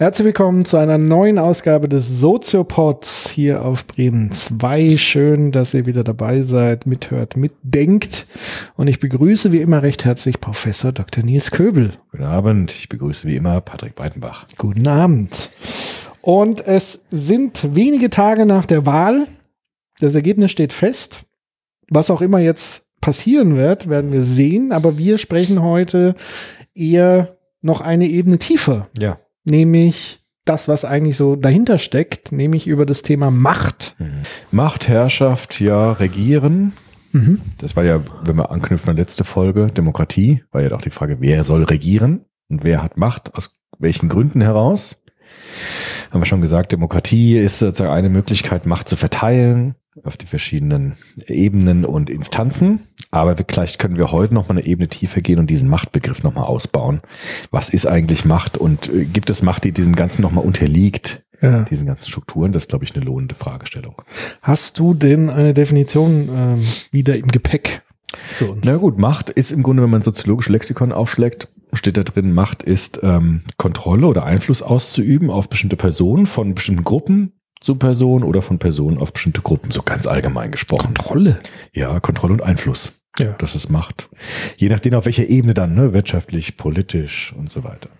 Herzlich willkommen zu einer neuen Ausgabe des Soziopods hier auf Bremen 2. Schön, dass ihr wieder dabei seid, mithört, mitdenkt. Und ich begrüße wie immer recht herzlich Professor Dr. Nils Köbel. Guten Abend, ich begrüße wie immer Patrick Breitenbach. Guten Abend. Und es sind wenige Tage nach der Wahl. Das Ergebnis steht fest. Was auch immer jetzt passieren wird, werden wir sehen. Aber wir sprechen heute eher noch eine Ebene tiefer. Ja. Nämlich das, was eigentlich so dahinter steckt, nämlich über das Thema Macht. Macht, Herrschaft, ja, Regieren. Mhm. Das war ja, wenn wir anknüpfen an letzte Folge, Demokratie, war ja auch die Frage, wer soll regieren und wer hat Macht, aus welchen Gründen heraus. Haben wir schon gesagt, Demokratie ist sozusagen eine Möglichkeit, Macht zu verteilen auf die verschiedenen Ebenen und Instanzen. Aber vielleicht können wir heute noch mal eine Ebene tiefer gehen und diesen Machtbegriff noch mal ausbauen. Was ist eigentlich Macht und äh, gibt es Macht, die diesem Ganzen noch mal unterliegt? Ja. Diesen ganzen Strukturen, das ist, glaube ich, eine lohnende Fragestellung. Hast du denn eine Definition ähm, wieder im Gepäck für uns? Na gut, Macht ist im Grunde, wenn man soziologische Lexikon aufschlägt, steht da drin, Macht ist ähm, Kontrolle oder Einfluss auszuüben auf bestimmte Personen, von bestimmten Gruppen zu Personen oder von Personen auf bestimmte Gruppen, so ganz allgemein gesprochen. Kontrolle. Ja, Kontrolle und Einfluss. Ja. Das ist Macht. Je nachdem, auf welcher Ebene dann, ne? wirtschaftlich, politisch und so weiter.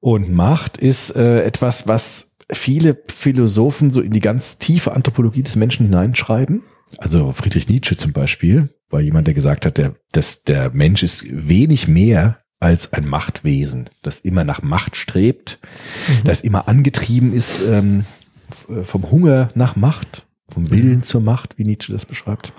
Und Macht ist äh, etwas, was viele Philosophen so in die ganz tiefe Anthropologie des Menschen hineinschreiben. Also Friedrich Nietzsche zum Beispiel war jemand, der gesagt hat, der, dass der Mensch ist wenig mehr als ein Machtwesen, das immer nach Macht strebt, das immer angetrieben ist ähm, vom Hunger nach Macht, vom Willen zur Macht, wie Nietzsche das beschreibt.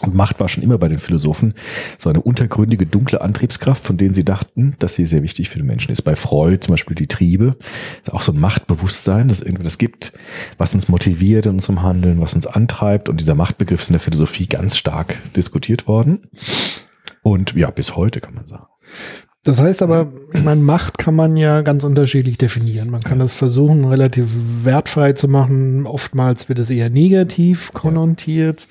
Und Macht war schon immer bei den Philosophen so eine untergründige, dunkle Antriebskraft, von denen sie dachten, dass sie sehr wichtig für den Menschen ist. Bei Freud zum Beispiel die Triebe, ist auch so ein Machtbewusstsein, das irgendwie das gibt, was uns motiviert in unserem Handeln, was uns antreibt. Und dieser Machtbegriff ist in der Philosophie ganz stark diskutiert worden. Und ja, bis heute kann man sagen. Das heißt aber, ich meine, Macht kann man ja ganz unterschiedlich definieren. Man kann das versuchen, relativ wertfrei zu machen. Oftmals wird es eher negativ konnotiert.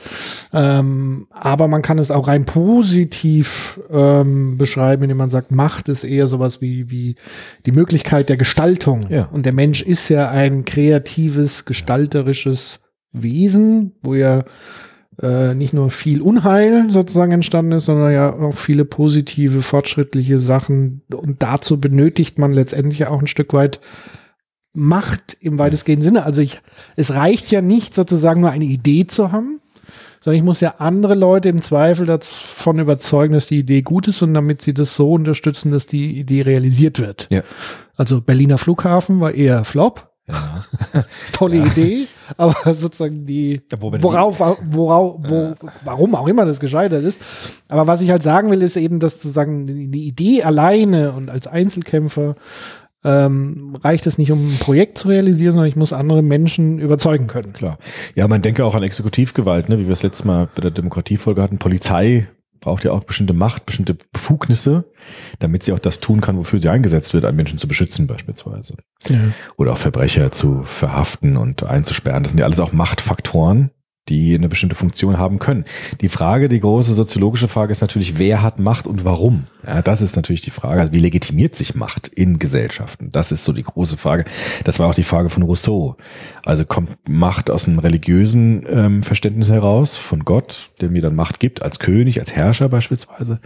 Ähm, aber man kann es auch rein positiv ähm, beschreiben, indem man sagt, Macht ist eher sowas wie, wie die Möglichkeit der Gestaltung. Ja. Und der Mensch ist ja ein kreatives, gestalterisches Wesen, wo ja äh, nicht nur viel Unheil sozusagen entstanden ist, sondern ja auch viele positive, fortschrittliche Sachen. Und dazu benötigt man letztendlich auch ein Stück weit Macht im weitestgehenden Sinne. Also ich, es reicht ja nicht sozusagen nur eine Idee zu haben, sondern ich muss ja andere Leute im Zweifel davon überzeugen, dass die Idee gut ist und damit sie das so unterstützen, dass die Idee realisiert wird. Ja. Also Berliner Flughafen war eher Flop. Ja. Tolle Idee, aber sozusagen die, Ja, worauf, worauf, wo, warum auch immer das gescheitert ist. Aber was ich halt sagen will, ist eben, dass sozusagen die Idee alleine und als Einzelkämpfer ähm, reicht es nicht, um ein Projekt zu realisieren, sondern ich muss andere Menschen überzeugen können. Klar. Ja, man denke auch an Exekutivgewalt, ne? wie wir es letztes Mal bei der Demokratiefolge hatten. Polizei braucht ja auch bestimmte Macht, bestimmte Befugnisse, damit sie auch das tun kann, wofür sie eingesetzt wird, einen Menschen zu beschützen beispielsweise. Ja. Oder auch Verbrecher zu verhaften und einzusperren. Das sind ja alles auch Machtfaktoren, die eine bestimmte Funktion haben können. Die Frage, die große soziologische Frage ist natürlich, wer hat Macht und warum? Ja, das ist natürlich die Frage. Also wie legitimiert sich Macht in Gesellschaften? Das ist so die große Frage. Das war auch die Frage von Rousseau. Also kommt Macht aus einem religiösen ähm, Verständnis heraus, von Gott, der mir dann Macht gibt, als König, als Herrscher beispielsweise?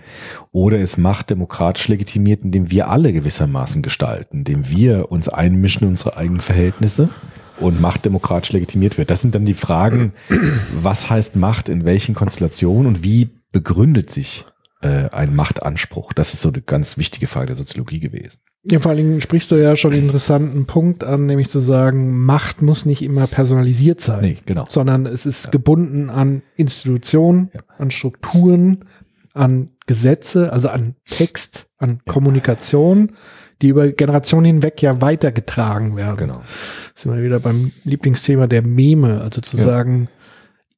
Oder ist Macht demokratisch legitimiert, indem wir alle gewissermaßen gestalten, indem wir uns einmischen in unsere eigenen Verhältnisse? Und Macht demokratisch legitimiert wird. Das sind dann die Fragen, was heißt Macht in welchen Konstellationen und wie begründet sich äh, ein Machtanspruch? Das ist so eine ganz wichtige Frage der Soziologie gewesen. Ja, vor allen Dingen sprichst du ja schon einen interessanten Punkt an, nämlich zu sagen, Macht muss nicht immer personalisiert sein. Nee, genau. Sondern es ist gebunden an Institutionen, Ja. an Strukturen, an Gesetze, also an Text, an Kommunikation, die über Generationen hinweg ja weitergetragen werden. Genau. Sind wir wieder beim Lieblingsthema der Meme, also zu Ja. sagen,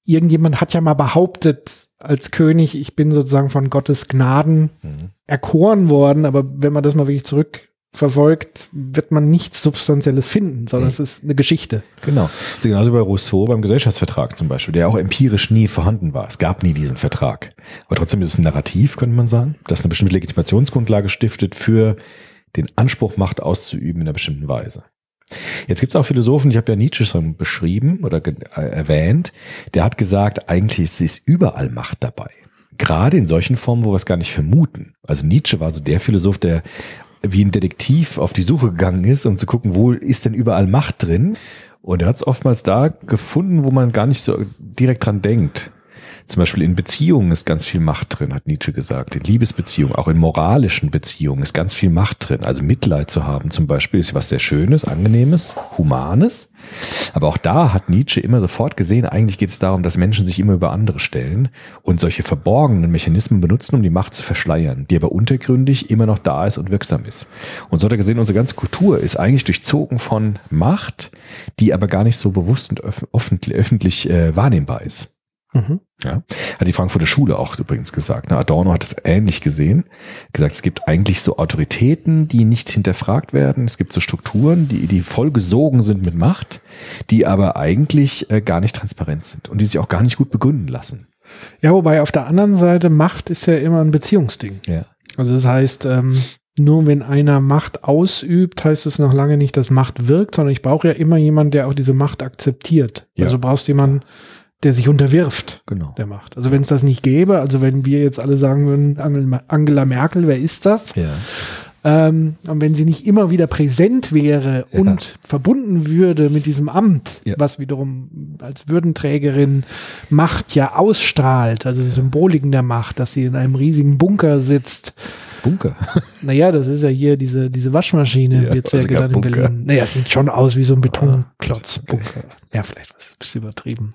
irgendjemand hat ja mal behauptet als König, ich bin sozusagen von Gottes Gnaden Mhm. erkoren worden, aber wenn man das mal wirklich zurückverfolgt, wird man nichts Substanzielles finden, sondern es ist eine Geschichte. Genau. Das ist genauso bei Rousseau beim Gesellschaftsvertrag zum Beispiel, der auch empirisch nie vorhanden war. Es gab nie diesen Vertrag. Aber trotzdem ist es ein Narrativ, könnte man sagen, das eine bestimmte Legitimationsgrundlage stiftet für den Anspruch, Macht auszuüben in einer bestimmten Weise. Jetzt gibt es auch Philosophen, ich habe ja Nietzsche schon beschrieben oder äh, erwähnt, der hat gesagt, eigentlich ist, ist überall Macht dabei. Gerade in solchen Formen, wo wir es gar nicht vermuten. Also Nietzsche war so der Philosoph, der wie ein Detektiv auf die Suche gegangen ist, um zu gucken, wo ist denn überall Macht drin. Und er hat es oftmals da gefunden, wo man gar nicht so direkt dran denkt. Zum Beispiel in Beziehungen ist ganz viel Macht drin, hat Nietzsche gesagt. In Liebesbeziehungen, auch in moralischen Beziehungen ist ganz viel Macht drin. Also Mitleid zu haben zum Beispiel ist was sehr Schönes, Angenehmes, Humanes. Aber auch da hat Nietzsche immer sofort gesehen, eigentlich geht es darum, dass Menschen sich immer über andere stellen und solche verborgenen Mechanismen benutzen, um die Macht zu verschleiern, die aber untergründig immer noch da ist und wirksam ist. Und so hat er gesehen, unsere ganze Kultur ist eigentlich durchzogen von Macht, die aber gar nicht so bewusst und öff öffentlich, öffentlich äh, wahrnehmbar ist. Mhm. Ja, hat die Frankfurter Schule auch übrigens gesagt. Ne? Adorno hat es ähnlich gesehen. Gesagt, es gibt eigentlich so Autoritäten, die nicht hinterfragt werden. Es gibt so Strukturen, die, die vollgesogen sind mit Macht, die aber eigentlich äh, gar nicht transparent sind und die sich auch gar nicht gut begründen lassen. Ja, wobei auf der anderen Seite Macht ist ja immer ein Beziehungsding. Ja. Also das heißt, ähm, nur wenn einer Macht ausübt, heißt es noch lange nicht, dass Macht wirkt, sondern ich brauche ja immer jemanden, der auch diese Macht akzeptiert. Ja. Also du brauchst jemanden, der sich unterwirft Genau. der Macht. Also wenn es das nicht gäbe, also wenn wir jetzt alle sagen würden, Angel- Angela Merkel, wer ist das? Ja. Ähm, und wenn sie nicht immer wieder präsent wäre Ja. und verbunden würde mit diesem Amt, Ja. was wiederum als Würdenträgerin Macht ja ausstrahlt, also die Symboliken der Macht, dass sie in einem riesigen Bunker sitzt. Bunker. Naja, das ist ja hier diese, diese Waschmaschine, Ja, wird sehr also genannt in. Berlin. Naja, es sieht schon aus wie so ein Betonklotz. Bunker. Ja, vielleicht was ein bisschen übertrieben.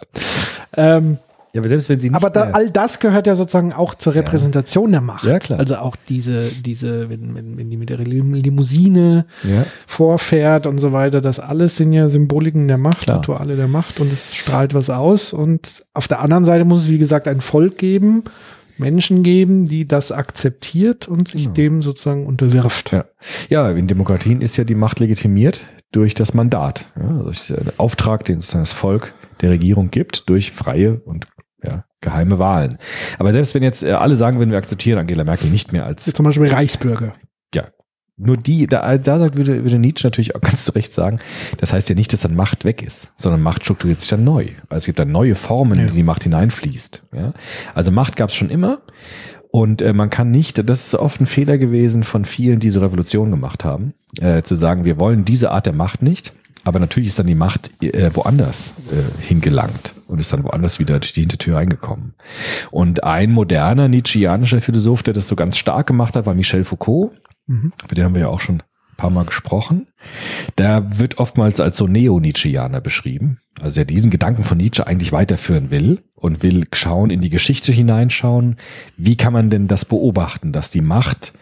Ähm, Ja, aber selbst wenn sie nicht aber da, all das gehört ja sozusagen auch zur Repräsentation der Macht. Ja, klar. Also auch diese, diese, wenn, wenn, wenn die mit der Lim- Limousine ja. vorfährt und so weiter, das alles sind ja Symboliken der Macht, Klar. Rituale der Macht und es strahlt was aus. Und auf der anderen Seite muss es, wie gesagt, ein Volk geben, Menschen geben, die das akzeptiert und sich Genau. dem sozusagen unterwirft. Ja. ja, in Demokratien ist ja die Macht legitimiert durch das Mandat. Ja, durch den Auftrag, den sozusagen das Volk der Regierung gibt, durch freie und ja, geheime Wahlen. Aber selbst wenn jetzt äh, alle sagen würden, wir akzeptieren Angela Merkel nicht mehr als Jetzt zum Beispiel Reichsbürger. Nur die, da, da sagt, würde, würde Nietzsche natürlich auch ganz zu Recht sagen, das heißt ja nicht, dass dann Macht weg ist, sondern Macht strukturiert sich dann neu. Also es gibt dann neue Formen, Ja. in die die Macht hineinfließt. Ja? Also Macht gab es schon immer und äh, man kann nicht, das ist oft ein Fehler gewesen von vielen, die so Revolutionen gemacht haben, äh, zu sagen, wir wollen diese Art der Macht nicht, aber natürlich ist dann die Macht äh, woanders äh, hingelangt und ist dann woanders wieder durch die Hintertür reingekommen. Und ein moderner Nietzscheanischer Philosoph, der das so ganz stark gemacht hat, war Michel Foucault. Mhm. Über den haben wir ja auch schon ein paar Mal gesprochen. Der wird oftmals als so Neo-Nietzscheaner beschrieben. Also der diesen Gedanken von Nietzsche eigentlich weiterführen will und will schauen, in die Geschichte hineinschauen. Wie kann man denn das beobachten, dass die Macht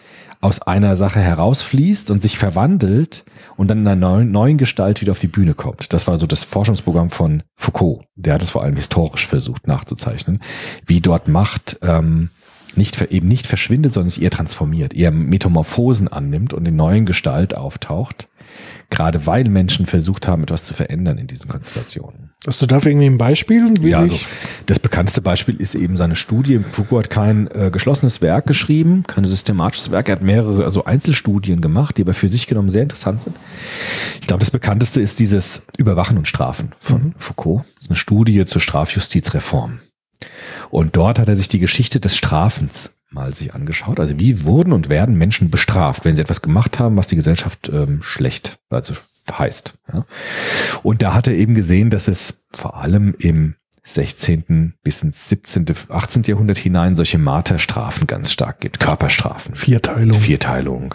aus einer Sache herausfließt und sich verwandelt und dann in einer neuen, neuen Gestalt wieder auf die Bühne kommt. Das war so das Forschungsprogramm von Foucault. Der hat es vor allem historisch versucht nachzuzeichnen, wie dort Macht ähm, nicht eben nicht verschwindet, sondern sich eher transformiert, eher Metamorphosen annimmt und in neuen Gestalt auftaucht. Gerade weil Menschen versucht haben, etwas zu verändern in diesen Konstellationen. Hast du dafür irgendwie ein Beispiel? Ja, also das bekannteste Beispiel ist eben seine Studie. Foucault hat kein äh, geschlossenes Werk geschrieben, kein systematisches Werk. Er hat mehrere also Einzelstudien gemacht, die aber für sich genommen sehr interessant sind. Ich glaube, das bekannteste ist dieses Überwachen und Strafen von Foucault. Das ist eine Studie zur Strafjustizreform. Und dort hat er sich die Geschichte des Strafens mal sich angeschaut. Also wie wurden und werden Menschen bestraft, wenn sie etwas gemacht haben, was die Gesellschaft ähm, schlecht, also heißt. Ja. Und da hat er eben gesehen, dass es vor allem im 16. bis ins 17., 18. Jahrhundert hinein solche Marterstrafen ganz stark gibt. Körperstrafen. Vierteilung. Vierteilung.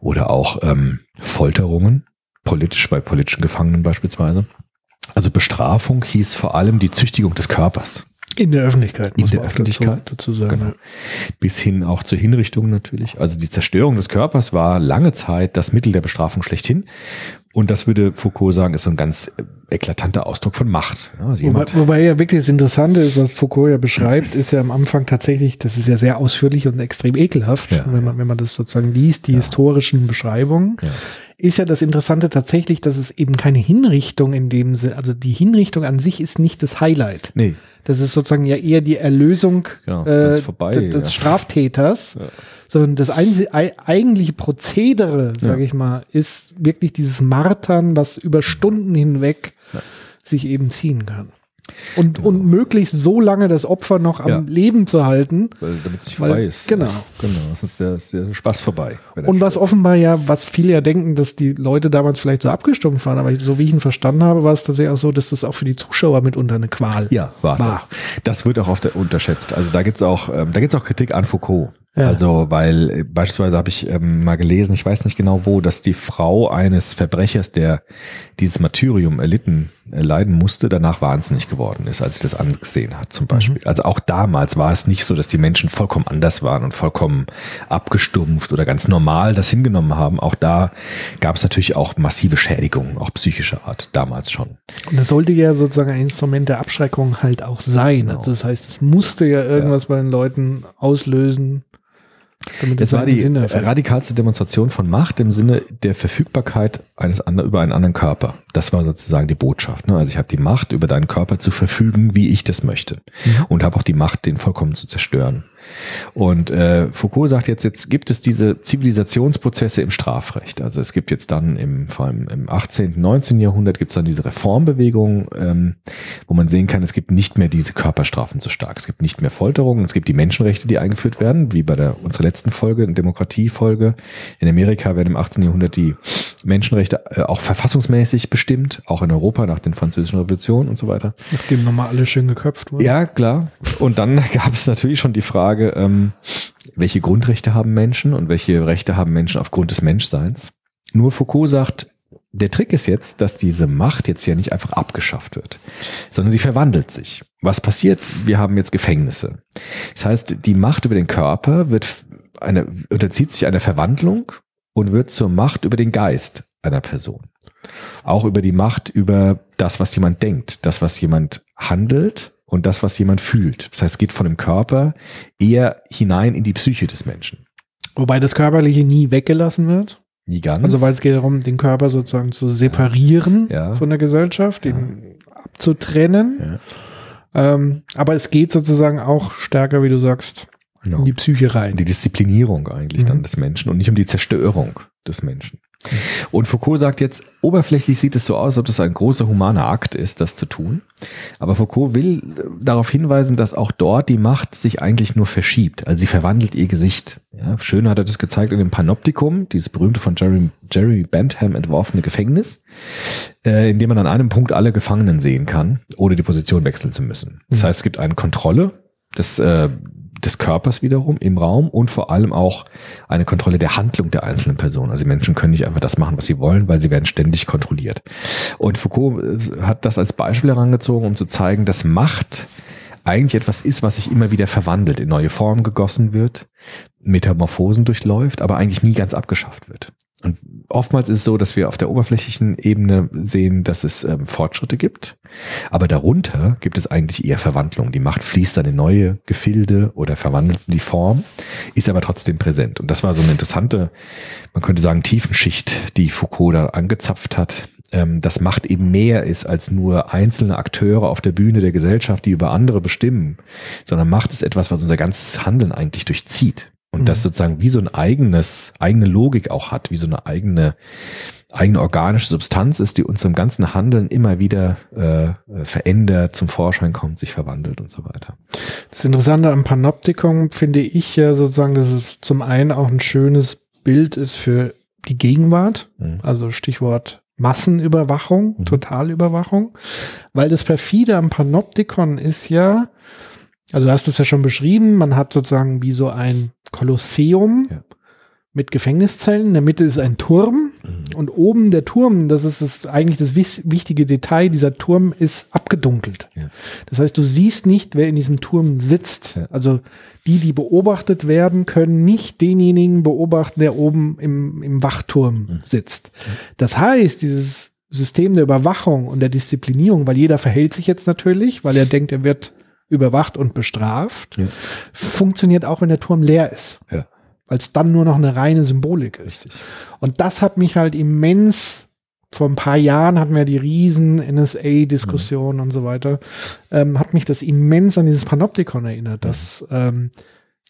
Oder auch ähm, Folterungen, politisch bei politischen Gefangenen beispielsweise. Also Bestrafung hieß vor allem die Züchtigung des Körpers. In der Öffentlichkeit. In muss der man Öffentlichkeit. Dazu, dazu sagen. Genau. Bis hin auch zur Hinrichtung natürlich. Also die Zerstörung des Körpers war lange Zeit das Mittel der Bestrafung schlechthin. Und das würde Foucault sagen, ist so ein ganz äh, eklatanter Ausdruck von Macht. Ja, also Wobei, wobei ja wirklich das Interessante ist, was Foucault ja beschreibt, ist ja am Anfang tatsächlich, das ist ja sehr ausführlich und extrem ekelhaft, Ja. wenn, man, wenn man das sozusagen liest, die historischen Beschreibungen, Ja. ist ja das Interessante tatsächlich, dass es eben keine Hinrichtung in dem Sinne, also die Hinrichtung an sich ist nicht das Highlight. nee, Das ist sozusagen ja eher die Erlösung Genau, äh, vorbei, des, des ja. Straftäters, sondern das eigentliche Prozedere, sage ich mal, ist wirklich dieses Martern, was über Stunden hinweg sich eben ziehen kann. Und, und möglichst so lange das Opfer noch am Ja. Leben zu halten. damit es nicht vorbei ist. genau. Genau, sonst ist der, ist der Spaß vorbei. Und was offenbar ja, was viele ja denken, dass die Leute damals vielleicht so abgestumpft waren, aber so wie ich ihn verstanden habe, war es tatsächlich auch so, dass das auch für die Zuschauer mitunter eine Qual Ja, war's war. auch. Das wird auch oft unterschätzt. Also da gibt's auch, ähm, da gibt's auch Kritik an Foucault. Ja. Also, weil äh, beispielsweise habe ich ähm, mal gelesen, ich weiß nicht genau wo, dass die Frau eines Verbrechers, der dieses Martyrium erlitten, äh, leiden musste, danach wahnsinnig geworden ist, als sie das angesehen hat, zum Beispiel. Also auch damals war es nicht so, dass die Menschen vollkommen anders waren und vollkommen abgestumpft oder ganz normal das hingenommen haben. Auch da gab es natürlich auch massive Schädigungen, auch psychischer Art, damals schon. Und das sollte ja sozusagen ein Instrument der Abschreckung halt auch sein. Genau. Also das heißt, es musste ja irgendwas bei den Leuten auslösen, damit Es war die erfüllt. radikalste Demonstration von Macht im Sinne der Verfügbarkeit eines anderen über einen anderen Körper. Das war sozusagen die Botschaft. Ne? Also ich habe die Macht, über deinen Körper zu verfügen, wie ich das möchte. Und habe auch die Macht, den vollkommen zu zerstören. Und äh, Foucault sagt jetzt, jetzt gibt es diese Zivilisationsprozesse im Strafrecht. Also es gibt jetzt dann im, vor allem im 18., 19. Jahrhundert gibt es dann diese Reformbewegung, ähm, wo man sehen kann, es gibt nicht mehr diese Körperstrafen so stark. Es gibt nicht mehr Folterungen, es gibt die Menschenrechte, die eingeführt werden, wie bei der unserer letzten Folge, Demokratiefolge. In Amerika werden im 18. Jahrhundert die Menschenrechte äh, auch verfassungsmäßig bestimmt, auch in Europa nach den französischen Revolutionen und so weiter. Nachdem nochmal alle schön geköpft wurden. Ja, klar. Und dann gab es natürlich schon die Frage, ähm, welche Grundrechte haben Menschen und welche Rechte haben Menschen aufgrund des Menschseins. Nur Foucault sagt, der Trick ist jetzt, dass diese Macht jetzt ja nicht einfach abgeschafft wird, sondern sie verwandelt sich. Was passiert? Wir haben jetzt Gefängnisse. Das heißt, die Macht über den Körper wird eine, unterzieht sich einer Verwandlung und wird zur Macht über den Geist einer Person. Auch über die Macht über das, was jemand denkt, das, was jemand handelt und das, was jemand fühlt. Das heißt, es geht von dem Körper eher hinein in die Psyche des Menschen. Wobei das Körperliche nie weggelassen wird. Nie ganz. Also weil es geht darum, den Körper sozusagen zu separieren Ja. von der Gesellschaft, ihn abzutrennen. Ähm, aber es geht sozusagen auch stärker, wie du sagst, Genau. in die Psyche rein. die Disziplinierung eigentlich dann Mhm. des Menschen und nicht um die Zerstörung des Menschen. Und Foucault sagt jetzt, oberflächlich sieht es so aus, als ob das ein großer humaner Akt ist, das zu tun. Aber Foucault will äh, darauf hinweisen, dass auch dort die Macht sich eigentlich nur verschiebt. Also sie verwandelt ihr Gesicht. Ja, schön hat er das gezeigt in dem Panoptikum, dieses berühmte von Jerry, Jerry Bentham entworfene Gefängnis, äh, in dem man an einem Punkt alle Gefangenen sehen kann, ohne die Position wechseln zu müssen. Das heißt, es gibt eine Kontrolle des, äh, des Körpers wiederum im Raum und vor allem auch eine Kontrolle der Handlung der einzelnen Personen. Also die Menschen können nicht einfach das machen, was sie wollen, weil sie werden ständig kontrolliert. Und Foucault äh, hat das als Beispiel herangezogen, um zu zeigen, dass Macht eigentlich etwas ist, was sich immer wieder verwandelt, in neue Formen gegossen wird, Metamorphosen durchläuft, aber eigentlich nie ganz abgeschafft wird. Und oftmals ist es so, dass wir auf der oberflächlichen Ebene sehen, dass es ähm, Fortschritte gibt, aber darunter gibt es eigentlich eher Verwandlung. Die Macht fließt dann in neue Gefilde oder verwandelt die Form, ist aber trotzdem präsent. Und das war so eine interessante, man könnte sagen, Tiefenschicht, die Foucault da angezapft hat, ähm, dass Macht eben mehr ist als nur einzelne Akteure auf der Bühne der Gesellschaft, die über andere bestimmen, sondern Macht ist etwas, was unser ganzes Handeln eigentlich durchzieht. Und das sozusagen wie so ein eigenes, eigene Logik auch hat, wie so eine eigene, eigene organische Substanz ist, die uns im ganzen Handeln immer wieder äh, verändert, zum Vorschein kommt, sich verwandelt und so weiter. Das Interessante am Panoptikum finde ich ja sozusagen, dass es zum einen auch ein schönes Bild ist für die Gegenwart, Mhm. also Stichwort Massenüberwachung, Mhm. Totalüberwachung, weil das perfide am Panoptikon ist ja, also du hast es ja schon beschrieben, man hat sozusagen wie so ein Kolosseum Ja. mit Gefängniszellen, in der Mitte ist ein Turm Und oben der Turm, das ist das, eigentlich das wichtige Detail, dieser Turm ist abgedunkelt. Ja. Das heißt, du siehst nicht, wer in diesem Turm sitzt. Ja. Also die, die beobachtet werden, können nicht denjenigen beobachten, der oben im, im Wachturm Mhm. sitzt. Das heißt, dieses System der Überwachung und der Disziplinierung, weil jeder verhält sich jetzt natürlich, weil er denkt, er wird überwacht und bestraft, Ja. funktioniert auch, wenn der Turm leer ist Ja. weil es dann nur noch eine reine Symbolik ist. Richtig. Und das hat mich halt immens, vor ein paar Jahren hatten wir die riesen NSA-Diskussionen und so weiter, ähm, hat mich das immens an dieses Panoptikon erinnert, dass ähm,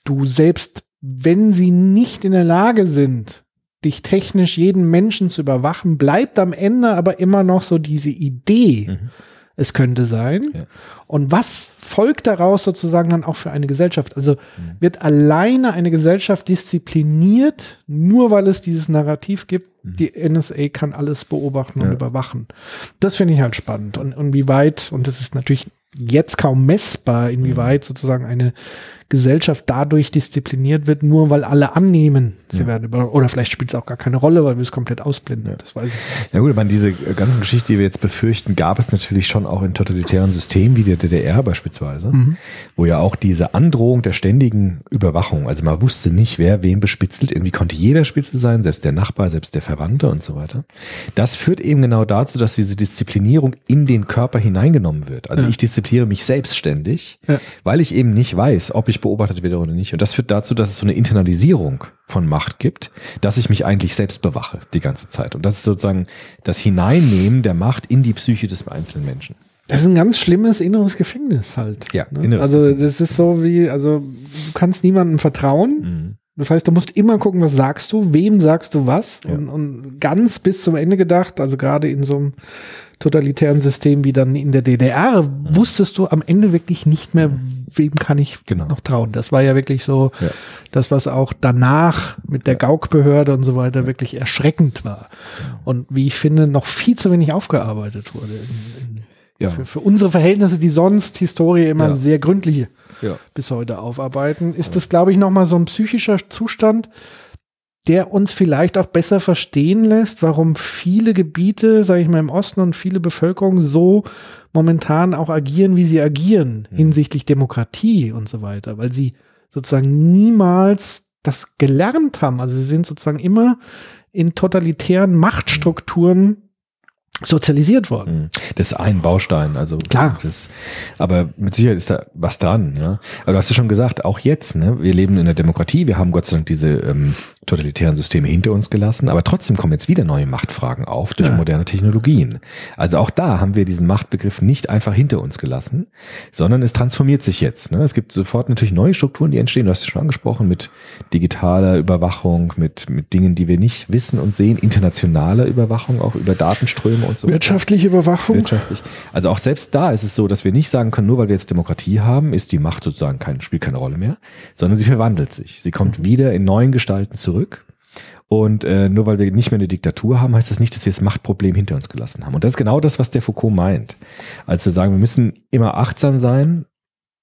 du selbst, wenn sie nicht in der Lage sind, dich technisch jeden Menschen zu überwachen, bleibt am Ende aber immer noch so diese Idee, Mhm. Es könnte sein. Ja. Und was folgt daraus sozusagen dann auch für eine Gesellschaft? Also Mhm. wird alleine eine Gesellschaft diszipliniert, nur weil es dieses Narrativ gibt, die NSA kann alles beobachten und Mhm. Ja. überwachen. Das finde ich halt spannend. Und inwieweit, und das ist natürlich jetzt kaum messbar, inwieweit Mhm. sozusagen eine Gesellschaft dadurch diszipliniert wird, nur weil alle annehmen, sie Ja. werden über, oder vielleicht spielt es auch gar keine Rolle, weil wir es komplett ausblenden. Das weiß ich nicht. Ja gut, ich meine, diese ganzen Geschichte, die wir jetzt befürchten, gab es natürlich schon auch in totalitären Systemen wie der DDR beispielsweise, wo ja auch diese Androhung der ständigen Überwachung, also man wusste nicht, wer wen bespitzelt, irgendwie konnte jeder Spitzel sein, selbst der Nachbar, selbst der Verwandte und so weiter. Das führt eben genau dazu, dass diese Disziplinierung in den Körper hineingenommen wird. Also Ja. ich diszipliniere mich selbstständig, Ja. weil ich eben nicht weiß, ob ich beobachtet werde oder nicht. Und das führt dazu, dass es so eine Internalisierung von Macht gibt, dass ich mich eigentlich selbst bewache die ganze Zeit. Und das ist sozusagen das Hineinnehmen der Macht in die Psyche des einzelnen Menschen. Das ist ein ganz schlimmes inneres Gefängnis halt. Ja, ne? inneres Also das ist so wie, also du kannst niemandem vertrauen. Mhm. Das heißt, du musst immer gucken, was sagst du, wem sagst du was. Ja. Und, und ganz bis zum Ende gedacht, also gerade in so einem totalitären System wie dann in der DDR, wusstest du am Ende wirklich nicht mehr, wem kann ich Genau. noch trauen. Das war ja wirklich so Ja. das, was auch danach mit der Gauk-Behörde und so weiter wirklich erschreckend war. Und wie ich finde, noch viel zu wenig aufgearbeitet wurde. In, in, für, für unsere Verhältnisse, die sonst Historie immer sehr gründlich Ja. bis heute aufarbeiten, ist das, glaube ich, nochmal so ein psychischer Zustand, der uns vielleicht auch besser verstehen lässt, warum viele Gebiete, sage ich mal, im Osten und viele Bevölkerung so momentan auch agieren, wie sie agieren, hinsichtlich Demokratie und so weiter, weil sie sozusagen niemals das gelernt haben. Also sie sind sozusagen immer in totalitären Machtstrukturen sozialisiert worden. Mhm. Das ist ein Baustein, also Klar. Das, aber mit Sicherheit ist da was dran. Ja? Aber du hast ja schon gesagt, auch jetzt, ne, wir leben in der Demokratie, wir haben Gott sei Dank diese ähm, totalitären Systeme hinter uns gelassen, aber trotzdem kommen jetzt wieder neue Machtfragen auf durch Ja. moderne Technologien. Also auch da haben wir diesen Machtbegriff nicht einfach hinter uns gelassen, sondern es transformiert sich jetzt. Ne? Es gibt sofort natürlich neue Strukturen, die entstehen. Du hast es schon angesprochen mit digitaler Überwachung, mit mit Dingen, die wir nicht wissen und sehen, internationaler Überwachung, auch über Datenströme und so. weiter Wirtschaftliche Überwachung. wirtschaftlich. Also auch selbst da ist es so, dass wir nicht sagen können, nur weil wir jetzt Demokratie haben, ist die Macht sozusagen kein, spielt keine Rolle mehr, sondern sie verwandelt sich. Sie kommt wieder in neuen Gestalten zurück. Und äh, nur weil wir nicht mehr eine Diktatur haben, heißt das nicht, dass wir das Machtproblem hinter uns gelassen haben. Und das ist genau das, was der Foucault meint. Als wir sagen, wir müssen immer achtsam sein,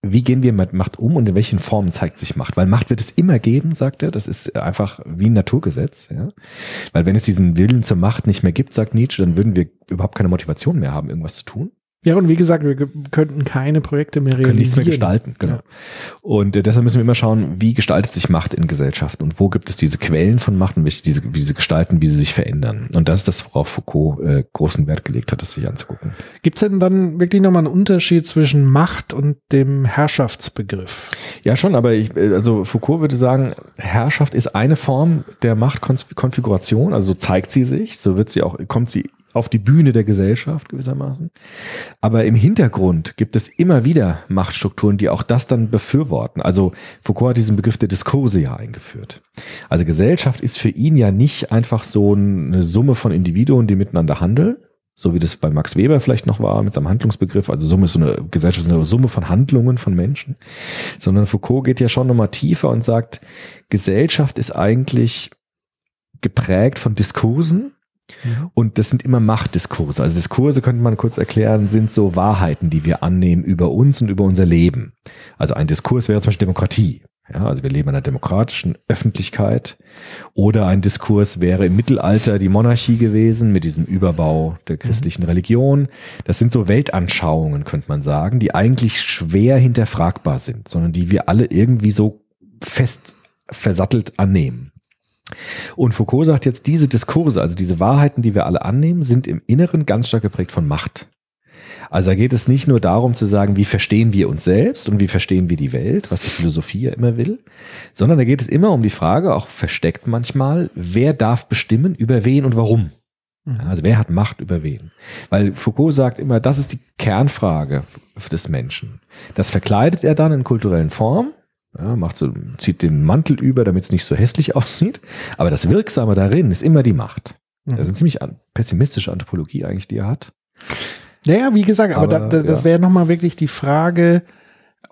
wie gehen wir mit Macht um und in welchen Formen zeigt sich Macht? Weil Macht wird es immer geben, sagt er. Das ist einfach wie ein Naturgesetz. Ja? Weil wenn es diesen Willen zur Macht nicht mehr gibt, sagt Nietzsche, dann würden wir überhaupt keine Motivation mehr haben, irgendwas zu tun. Ja, und wie gesagt, wir könnten keine Projekte mehr realisieren. können nichts mehr gestalten. Genau. Ja. Und äh, deshalb müssen wir immer schauen, wie gestaltet sich Macht in Gesellschaften und wo gibt es diese Quellen von Macht und welche diese, wie diese gestalten, wie sie sich verändern. Und das ist das, worauf Foucault äh, großen Wert gelegt hat, das sich anzugucken. Gibt es denn dann wirklich nochmal einen Unterschied zwischen Macht und dem Herrschaftsbegriff? Ja, schon, aber ich, äh, also Foucault würde sagen, Herrschaft ist eine Form der Machtkonfiguration, also so zeigt sie sich, so wird sie auch, kommt sie auf die Bühne der Gesellschaft gewissermaßen. Aber im Hintergrund gibt es immer wieder Machtstrukturen, die auch das dann befürworten. Also Foucault hat diesen Begriff der Diskurse ja eingeführt. Also Gesellschaft ist für ihn ja nicht einfach so eine Summe von Individuen, die miteinander handeln, so wie das bei Max Weber vielleicht noch war mit seinem Handlungsbegriff. Also Summe ist so eine Gesellschaft, eine Summe von Handlungen von Menschen, sondern Foucault geht ja schon nochmal tiefer und sagt, Gesellschaft ist eigentlich geprägt von Diskursen, und das sind immer Machtdiskurse. Also Diskurse könnte man kurz erklären, sind so Wahrheiten, die wir annehmen über uns und über unser Leben. Also ein Diskurs wäre zum Beispiel Demokratie. Ja, also wir leben in einer demokratischen Öffentlichkeit. Oder ein Diskurs wäre im Mittelalter die Monarchie gewesen mit diesem Überbau der christlichen Religion. Das sind so Weltanschauungen, könnte man sagen, die eigentlich schwer hinterfragbar sind, sondern die wir alle irgendwie so fest versattelt annehmen. Und Foucault sagt jetzt, diese Diskurse, also diese Wahrheiten, die wir alle annehmen, sind im Inneren ganz stark geprägt von Macht. Also da geht es nicht nur darum zu sagen, wie verstehen wir uns selbst und wie verstehen wir die Welt, was die Philosophie ja immer will, sondern da geht es immer um die Frage, auch versteckt manchmal, wer darf bestimmen, über wen und warum. Also wer hat Macht über wen? Weil Foucault sagt immer, das ist die Kernfrage des Menschen. Das verkleidet er dann in kulturellen Formen, ja, macht so, zieht den Mantel über, damit es nicht so hässlich aussieht. Aber das Wirksame darin ist immer die Macht. Das ist eine ziemlich an- pessimistische Anthropologie eigentlich, die er hat. Naja, wie gesagt, aber, Aber, da, da, das ja. wäre nochmal wirklich die Frage,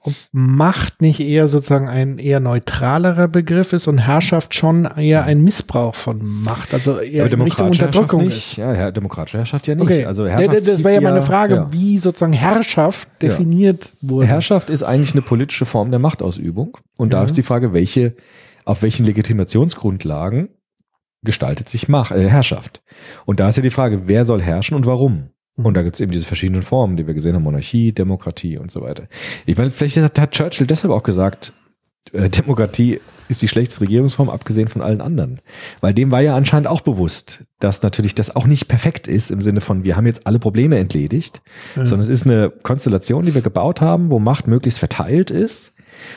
ob Macht nicht eher sozusagen ein eher neutralerer Begriff ist und Herrschaft schon eher ein Missbrauch von Macht, also eher in Richtung Unterdrückung nicht. ist. Ja, ja, demokratische Herrschaft ja nicht. Okay, Also Ja, Herrschaft das wäre ja meine Frage, ja. wie sozusagen Herrschaft Ja. definiert wurde. Herrschaft ist eigentlich eine politische Form der Machtausübung. Und da Ja. ist die Frage, welche, auf welchen Legitimationsgrundlagen gestaltet sich Macht, äh, Herrschaft. Und da ist ja die Frage, wer soll herrschen und warum? Und da gibt es eben diese verschiedenen Formen, die wir gesehen haben, Monarchie, Demokratie und so weiter. Ich meine, vielleicht hat, hat Churchill deshalb auch gesagt, äh, Demokratie ist die schlechteste Regierungsform, abgesehen von allen anderen. Weil dem war ja anscheinend auch bewusst, dass natürlich das auch nicht perfekt ist, im Sinne von, wir haben jetzt alle Probleme entledigt, sondern es ist eine Konstellation, die wir gebaut haben, wo Macht möglichst verteilt ist,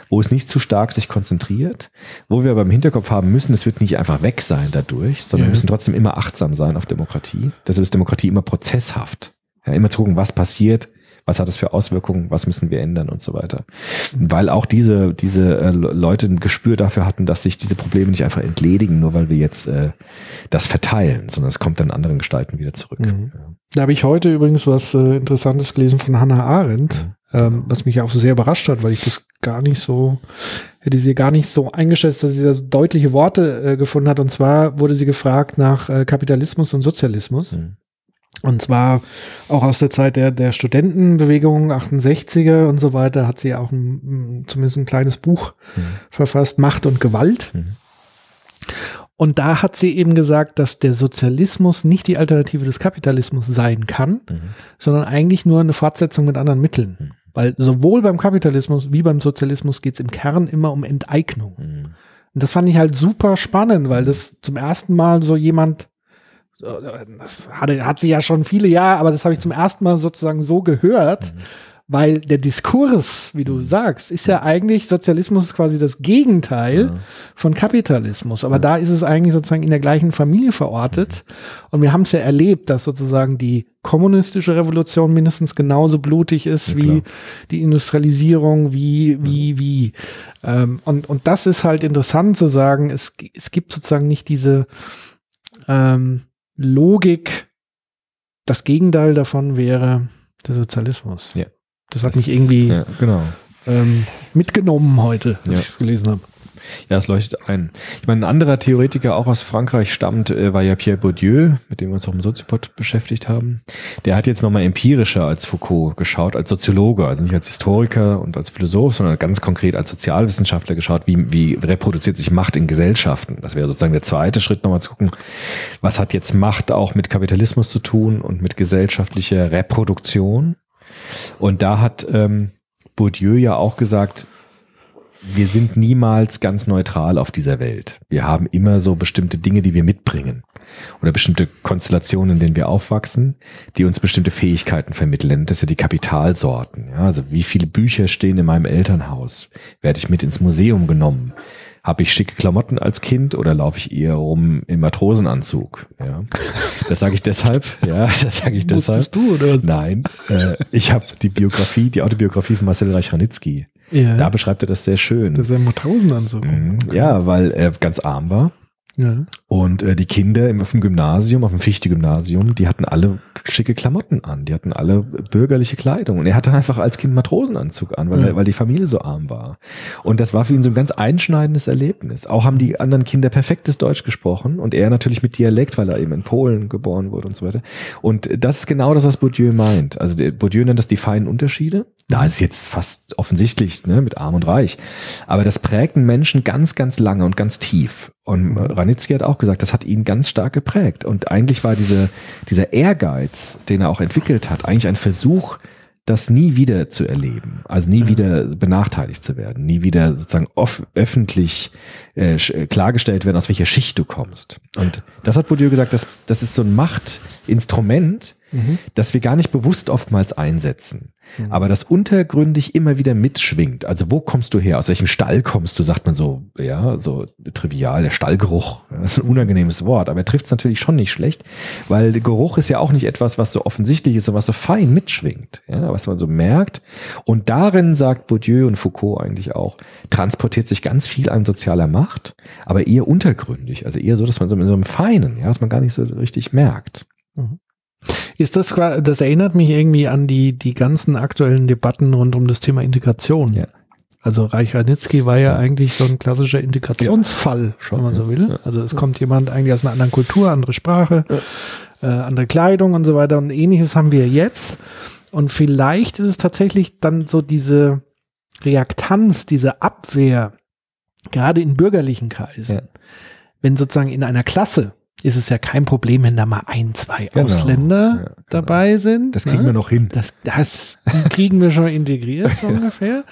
wo es nicht zu stark sich konzentriert, wo wir aber im Hinterkopf haben müssen, es wird nicht einfach weg sein dadurch, sondern Ja. wir müssen trotzdem immer achtsam sein auf Demokratie. Deshalb ist Demokratie immer prozesshaft. Ja, immer zu gucken, was passiert, was hat das für Auswirkungen, was müssen wir ändern und so weiter. Weil auch diese, diese äh, Leute ein Gespür dafür hatten, dass sich diese Probleme nicht einfach entledigen, nur weil wir jetzt äh, das verteilen, sondern es kommt dann in anderen Gestalten wieder zurück. Mhm. Ja. Da habe ich heute übrigens was äh, Interessantes gelesen von Hannah Arendt, ähm, was mich auch sehr überrascht hat, weil ich das gar nicht so, hätte sie gar nicht so eingeschätzt, dass sie da so deutliche Worte äh, gefunden hat. Und zwar wurde sie gefragt nach äh, Kapitalismus und Sozialismus. Mhm. Und zwar auch aus der Zeit der, der Studentenbewegung, 68er und so weiter, hat sie auch ein, zumindest ein kleines Buch verfasst, Macht und Gewalt. Mhm. Und da hat sie eben gesagt, dass der Sozialismus nicht die Alternative des Kapitalismus sein kann, Mhm. sondern eigentlich nur eine Fortsetzung mit anderen Mitteln. Mhm. Weil sowohl beim Kapitalismus wie beim Sozialismus geht es im Kern immer um Enteignung. Mhm. Und das fand ich halt super spannend, weil das zum ersten Mal so jemand, das hatte, hat sie ja schon viele Jahre, aber das habe ich zum ersten Mal sozusagen so gehört, weil der Diskurs, wie du sagst, ist ja eigentlich, Sozialismus ist quasi das Gegenteil von Kapitalismus. Aber da ist es eigentlich sozusagen in der gleichen Familie verortet. Und wir haben es ja erlebt, dass sozusagen die kommunistische Revolution mindestens genauso blutig ist Ja, wie klar. die Industrialisierung, wie, wie, wie. Ähm, und, und das ist halt interessant zu sagen, es, es gibt sozusagen nicht diese ähm, Logik. Das Gegenteil davon wäre der Sozialismus. Ja. Das hat Das mich ist- irgendwie Ja, genau. ähm, mitgenommen heute, als Ja. ich es gelesen habe. Ja, es leuchtet ein. Ich meine, ein anderer Theoretiker auch aus Frankreich stammt, äh, war ja Pierre Bourdieu, mit dem wir uns auch im Soziopod beschäftigt haben. Der hat jetzt nochmal empirischer als Foucault geschaut, als Soziologe, also nicht als Historiker und als Philosoph, sondern ganz konkret als Sozialwissenschaftler geschaut, wie, wie reproduziert sich Macht in Gesellschaften. Das wäre sozusagen der zweite Schritt, nochmal zu gucken, was hat jetzt Macht auch mit Kapitalismus zu tun und mit gesellschaftlicher Reproduktion. Und da hat ähm, Bourdieu ja auch gesagt, wir sind niemals ganz neutral auf dieser Welt. Wir haben immer so bestimmte Dinge, die wir mitbringen oder bestimmte Konstellationen, in denen wir aufwachsen, die uns bestimmte Fähigkeiten vermitteln. Das sind ja die Kapitalsorten. Ja, also wie viele Bücher stehen in meinem Elternhaus? Werde ich mit ins Museum genommen? Habe ich schicke Klamotten als Kind oder laufe ich eher rum im Matrosenanzug? Ja, das sage ich deshalb. Ja, das sage ich deshalb. Wusstest du, oder? Nein, äh, ich habe die Biografie, die Autobiografie von Marcel Reich-Ranitzky. Ja. Da beschreibt er das sehr schön. das ist ein Matrosenanzug. Mhm. Ja, weil er ganz arm war. Ja. Und äh, die Kinder im, auf dem Gymnasium, auf dem Fichte-Gymnasium, die hatten alle schicke Klamotten an. Die hatten alle bürgerliche Kleidung. Und er hatte einfach als Kind Matrosenanzug an, weil, Ja. er, weil die Familie so arm war. Und das war für ihn so ein ganz einschneidendes Erlebnis. Auch haben die anderen Kinder perfektes Deutsch gesprochen und er natürlich mit Dialekt, weil er eben in Polen geboren wurde und so weiter. Und das ist genau das, was Bourdieu meint. Also der, Bourdieu nennt das die feinen Unterschiede. Da ist jetzt fast offensichtlich ne, mit Arm und Reich. Aber das prägt einen Menschen ganz, ganz lange und ganz tief. Und Ranitzky hat auch gesagt, das hat ihn ganz stark geprägt. Und eigentlich war diese, dieser Ehrgeiz, den er auch entwickelt hat, eigentlich ein Versuch, das nie wieder zu erleben, also nie wieder benachteiligt zu werden, nie wieder sozusagen off öffentlich äh, äh, klargestellt werden, aus welcher Schicht du kommst. Und das hat Bourdieu gesagt, das, das ist so ein Machtinstrument, das wir gar nicht bewusst oftmals einsetzen, aber das untergründig immer wieder mitschwingt. Also wo kommst du her? Aus welchem Stall kommst du? Sagt man so, ja, so trivial, der Stallgeruch. Das ist ein unangenehmes Wort, aber er trifft es natürlich schon nicht schlecht, weil der Geruch ist ja auch nicht etwas, was so offensichtlich ist, sondern was so fein mitschwingt, ja, was man so merkt. Und darin sagt Bourdieu und Foucault eigentlich auch, transportiert sich ganz viel an sozialer Macht, aber eher untergründig, also eher so, dass man so in so einem Feinen, ja, was man gar nicht so richtig merkt. Ist das, das erinnert mich irgendwie an die, die ganzen aktuellen Debatten rund um das Thema Integration. Ja. Also Reich Ranitzky war ja eigentlich so ein klassischer Integrationsfall, schon, wenn man ja. so will. Also es kommt jemand eigentlich aus einer anderen Kultur, andere Sprache, äh, andere Kleidung und so weiter und ähnliches haben wir jetzt. Und vielleicht ist es tatsächlich dann so diese Reaktanz, diese Abwehr, gerade in bürgerlichen Kreisen. Ja. Wenn sozusagen in einer Klasse ist es ja kein Problem, wenn da mal ein, zwei Genau. Ausländer Ja, genau. dabei sind. Das kriegen ne? wir noch hin. Das, das kriegen wir schon integriert, so ungefähr.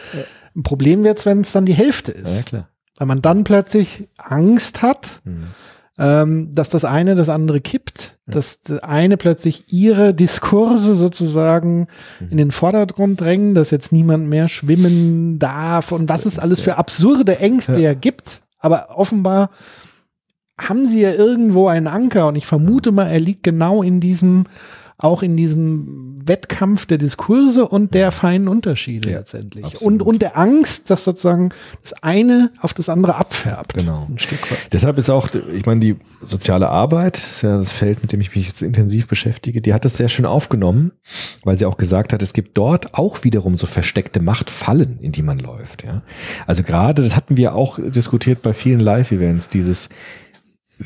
Ein Problem wird's, wenn es dann die Hälfte ist. Ja, klar. Weil man dann plötzlich Angst hat, Mhm. ähm, dass das eine das andere kippt, dass das eine plötzlich ihre Diskurse sozusagen Mhm. in den Vordergrund drängen, dass jetzt niemand mehr schwimmen darf und was es alles für absurde Ängste ja. gibt. Aber offenbar haben sie ja irgendwo einen Anker und ich vermute mal, er liegt genau in diesem, auch in diesem Wettkampf der Diskurse und der feinen Unterschiede Ja, letztendlich. absolut. Und, und der Angst, dass sozusagen das eine auf das andere abfärbt. Genau. Ein Stück weit. Deshalb ist auch, ich meine, die soziale Arbeit, ist ja das Feld, mit dem ich mich jetzt intensiv beschäftige, die hat das sehr schön aufgenommen, weil sie auch gesagt hat, es gibt dort auch wiederum so versteckte Machtfallen, in die man läuft. Ja? Also gerade, das hatten wir auch diskutiert bei vielen Live-Events, dieses,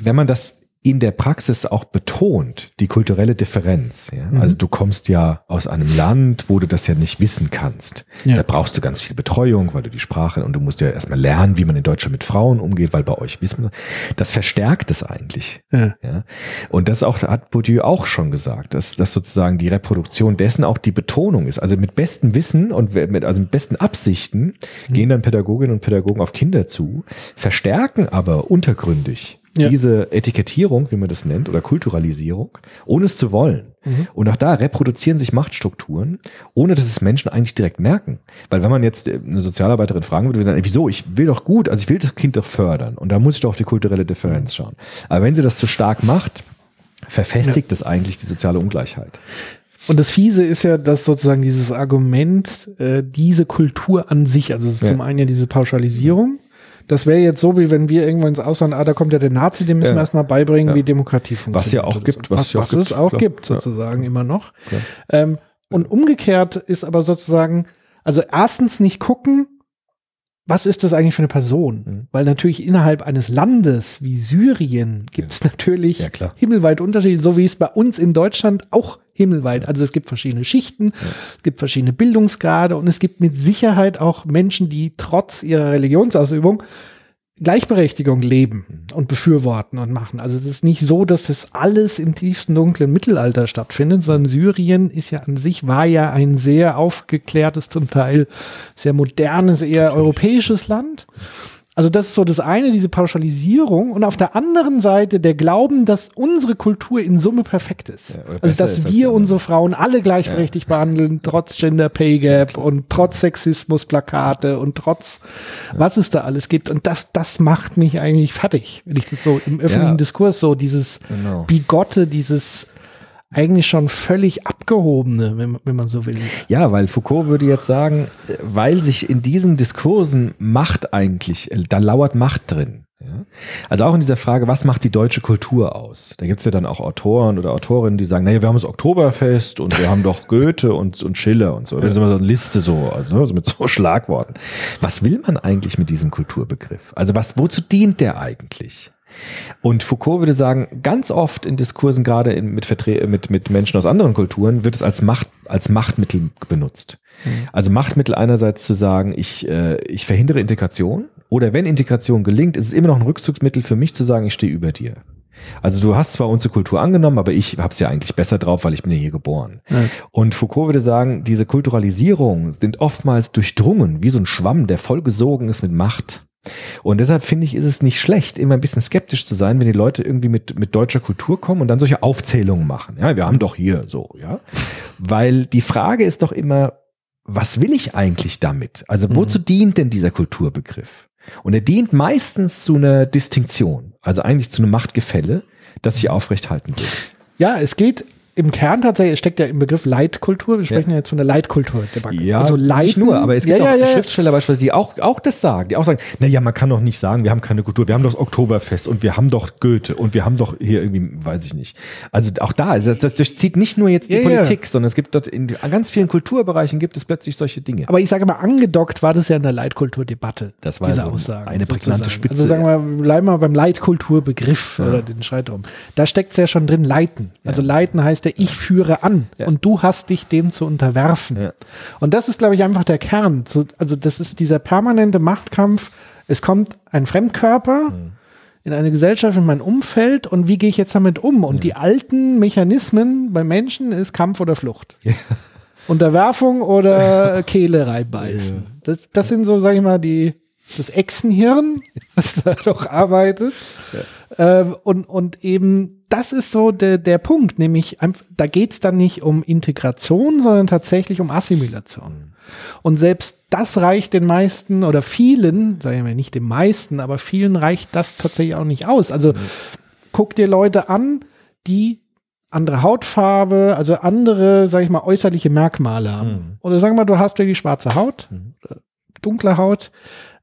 wenn man das in der Praxis auch betont, die kulturelle Differenz. Ja? Also du kommst ja aus einem Land, wo du das ja nicht wissen kannst. Ja. Da brauchst du ganz viel Betreuung, weil du die Sprache und du musst ja erstmal lernen, wie man in Deutschland mit Frauen umgeht, weil bei euch wissen wir, das verstärkt es eigentlich. Ja. Ja? Und das auch, hat Bourdieu auch schon gesagt, dass, dass sozusagen die Reproduktion dessen auch die Betonung ist. Also mit bestem Wissen und mit, also mit besten Absichten gehen dann Pädagoginnen und Pädagogen auf Kinder zu, verstärken aber untergründig Ja. diese Etikettierung, wie man das nennt, oder Kulturalisierung, ohne es zu wollen. Und auch da reproduzieren sich Machtstrukturen, ohne dass es Menschen eigentlich direkt merken. Weil wenn man jetzt äh, eine Sozialarbeiterin fragen würde, würde sie sagen, ey, wieso, ich will doch gut, also ich will das Kind doch fördern. Und da muss ich doch auf die kulturelle Differenz schauen. Aber wenn sie das zu stark macht, verfestigt es eigentlich die soziale Ungleichheit. Und das Fiese ist ja, dass sozusagen dieses Argument, äh, diese Kultur an sich, also Ja. zum einen ja diese Pauschalisierung, das wäre jetzt so, wie wenn wir irgendwo ins Ausland, ah, da kommt ja der Nazi, dem müssen Ja. wir erstmal beibringen, Ja. wie Demokratie funktioniert. Was ja auch oder gibt, was was, ja auch was es gibt, auch klar. gibt, Ja. sozusagen immer noch. Ähm, und umgekehrt ist aber sozusagen, also erstens nicht gucken, was ist das eigentlich für eine Person? Mhm. Weil natürlich innerhalb eines Landes wie Syrien gibt es natürlich Ja, klar. himmelweit Unterschiede, so wie es bei uns in Deutschland auch himmelweit. Also es gibt verschiedene Schichten, es gibt verschiedene Bildungsgrade und es gibt mit Sicherheit auch Menschen, die trotz ihrer Religionsausübung Gleichberechtigung leben und befürworten und machen. Also es ist nicht so, dass das alles im tiefsten dunklen Mittelalter stattfindet, sondern Syrien ist ja an sich, war ja ein sehr aufgeklärtes, zum Teil sehr modernes, eher europäisches Land. Also das ist so das eine, diese Pauschalisierung und auf der anderen Seite der Glauben, dass unsere Kultur in Summe perfekt ist. Ja, also dass ist wir anderen. unsere Frauen alle gleichberechtigt behandeln, trotz Gender Pay Gap und trotz Sexismusplakate und trotz was es da alles gibt. Und das, das macht mich eigentlich fertig, wenn ich das so im öffentlichen Ja. Diskurs so dieses Genau. Bigotte, dieses eigentlich schon völlig abgehobene, wenn, man- wenn man so will. Ja, weil Foucault würde jetzt sagen, weil sich in diesen Diskursen Macht eigentlich, da lauert Macht drin. Also auch in dieser Frage, was macht die deutsche Kultur aus? Da gibt's ja dann auch Autoren oder Autorinnen, die sagen, naja, wir haben das Oktoberfest und wir haben doch Goethe und, und Schiller und so. Das ist immer so eine Liste so, also so mit so Schlagworten. Was will man eigentlich mit diesem Kulturbegriff? Also was, wozu dient der eigentlich? Und Foucault würde sagen, ganz oft in Diskursen, gerade in, mit, Vertre mit, mit Menschen aus anderen Kulturen, wird es als Macht, als Machtmittel benutzt. Also Machtmittel einerseits zu sagen, ich, äh, ich verhindere Integration oder wenn Integration gelingt, ist es immer noch ein Rückzugsmittel für mich zu sagen, ich stehe über dir. Also du hast zwar unsere Kultur angenommen, aber ich habe es ja eigentlich besser drauf, weil ich bin ja hier geboren. Und Foucault würde sagen, diese Kulturalisierungen sind oftmals durchdrungen, wie so ein Schwamm, der vollgesogen ist mit Macht. Und deshalb finde ich, ist es nicht schlecht, immer ein bisschen skeptisch zu sein, wenn die Leute irgendwie mit, mit deutscher Kultur kommen und dann solche Aufzählungen machen. Ja, wir haben doch hier so, ja. Weil die Frage ist doch immer, was will ich eigentlich damit? Also wozu dient denn dieser Kulturbegriff? Und er dient meistens zu einer Distinktion, also eigentlich zu einem Machtgefälle, das sich aufrechthalten will. Ja, es geht im Kern tatsächlich, steckt ja im Begriff Leitkultur. Wir sprechen ja, jetzt von der Leitkultur-Debatte. Ja, also nicht Leiten, nur, aber es gibt ja, auch ja, ja. Schriftsteller beispielsweise, die auch, auch das sagen, die auch sagen, na ja, man kann doch nicht sagen, wir haben keine Kultur, wir haben doch das Oktoberfest und wir haben doch Goethe und wir haben doch hier irgendwie, weiß ich nicht. Also auch da, also das, das durchzieht nicht nur jetzt die Ja, ja. Politik, sondern es gibt dort in ganz vielen Kulturbereichen gibt es plötzlich solche Dinge. Aber ich sage mal, angedockt war das ja in der Leitkulturdebatte. Das war diese so Aussagen, eine prägnante sozusagen. Spitze. Also sagen wir, mal, bleiben wir beim Leitkulturbegriff oder den Streit drum. Da steckt es ja schon drin, leiten. Also leiten heißt ja, ich führe an Ja. und du hast dich dem zu unterwerfen. Ja. Und das ist, glaube ich, einfach der Kern. Also das ist dieser permanente Machtkampf. Es kommt ein Fremdkörper Mhm. in eine Gesellschaft, in mein Umfeld und wie gehe ich jetzt damit um? Und die alten Mechanismen bei Menschen ist Kampf oder Flucht. Unterwerfung oder Kehle reinbeißen. Das, das sind so, sag ich mal, die, das Echsenhirn, das da doch arbeitet. Ähm, und, und eben, das ist so der, der Punkt, nämlich, da geht's dann nicht um Integration, sondern tatsächlich um Assimilation. Und selbst das reicht den meisten oder vielen, sagen wir nicht den meisten, aber vielen reicht das tatsächlich auch nicht aus. Also guck dir Leute an, die andere Hautfarbe, also andere, sag ich mal, äußerliche Merkmale haben. Oder sagen wir mal, du hast wirklich schwarze Haut, oder dunkle Haut,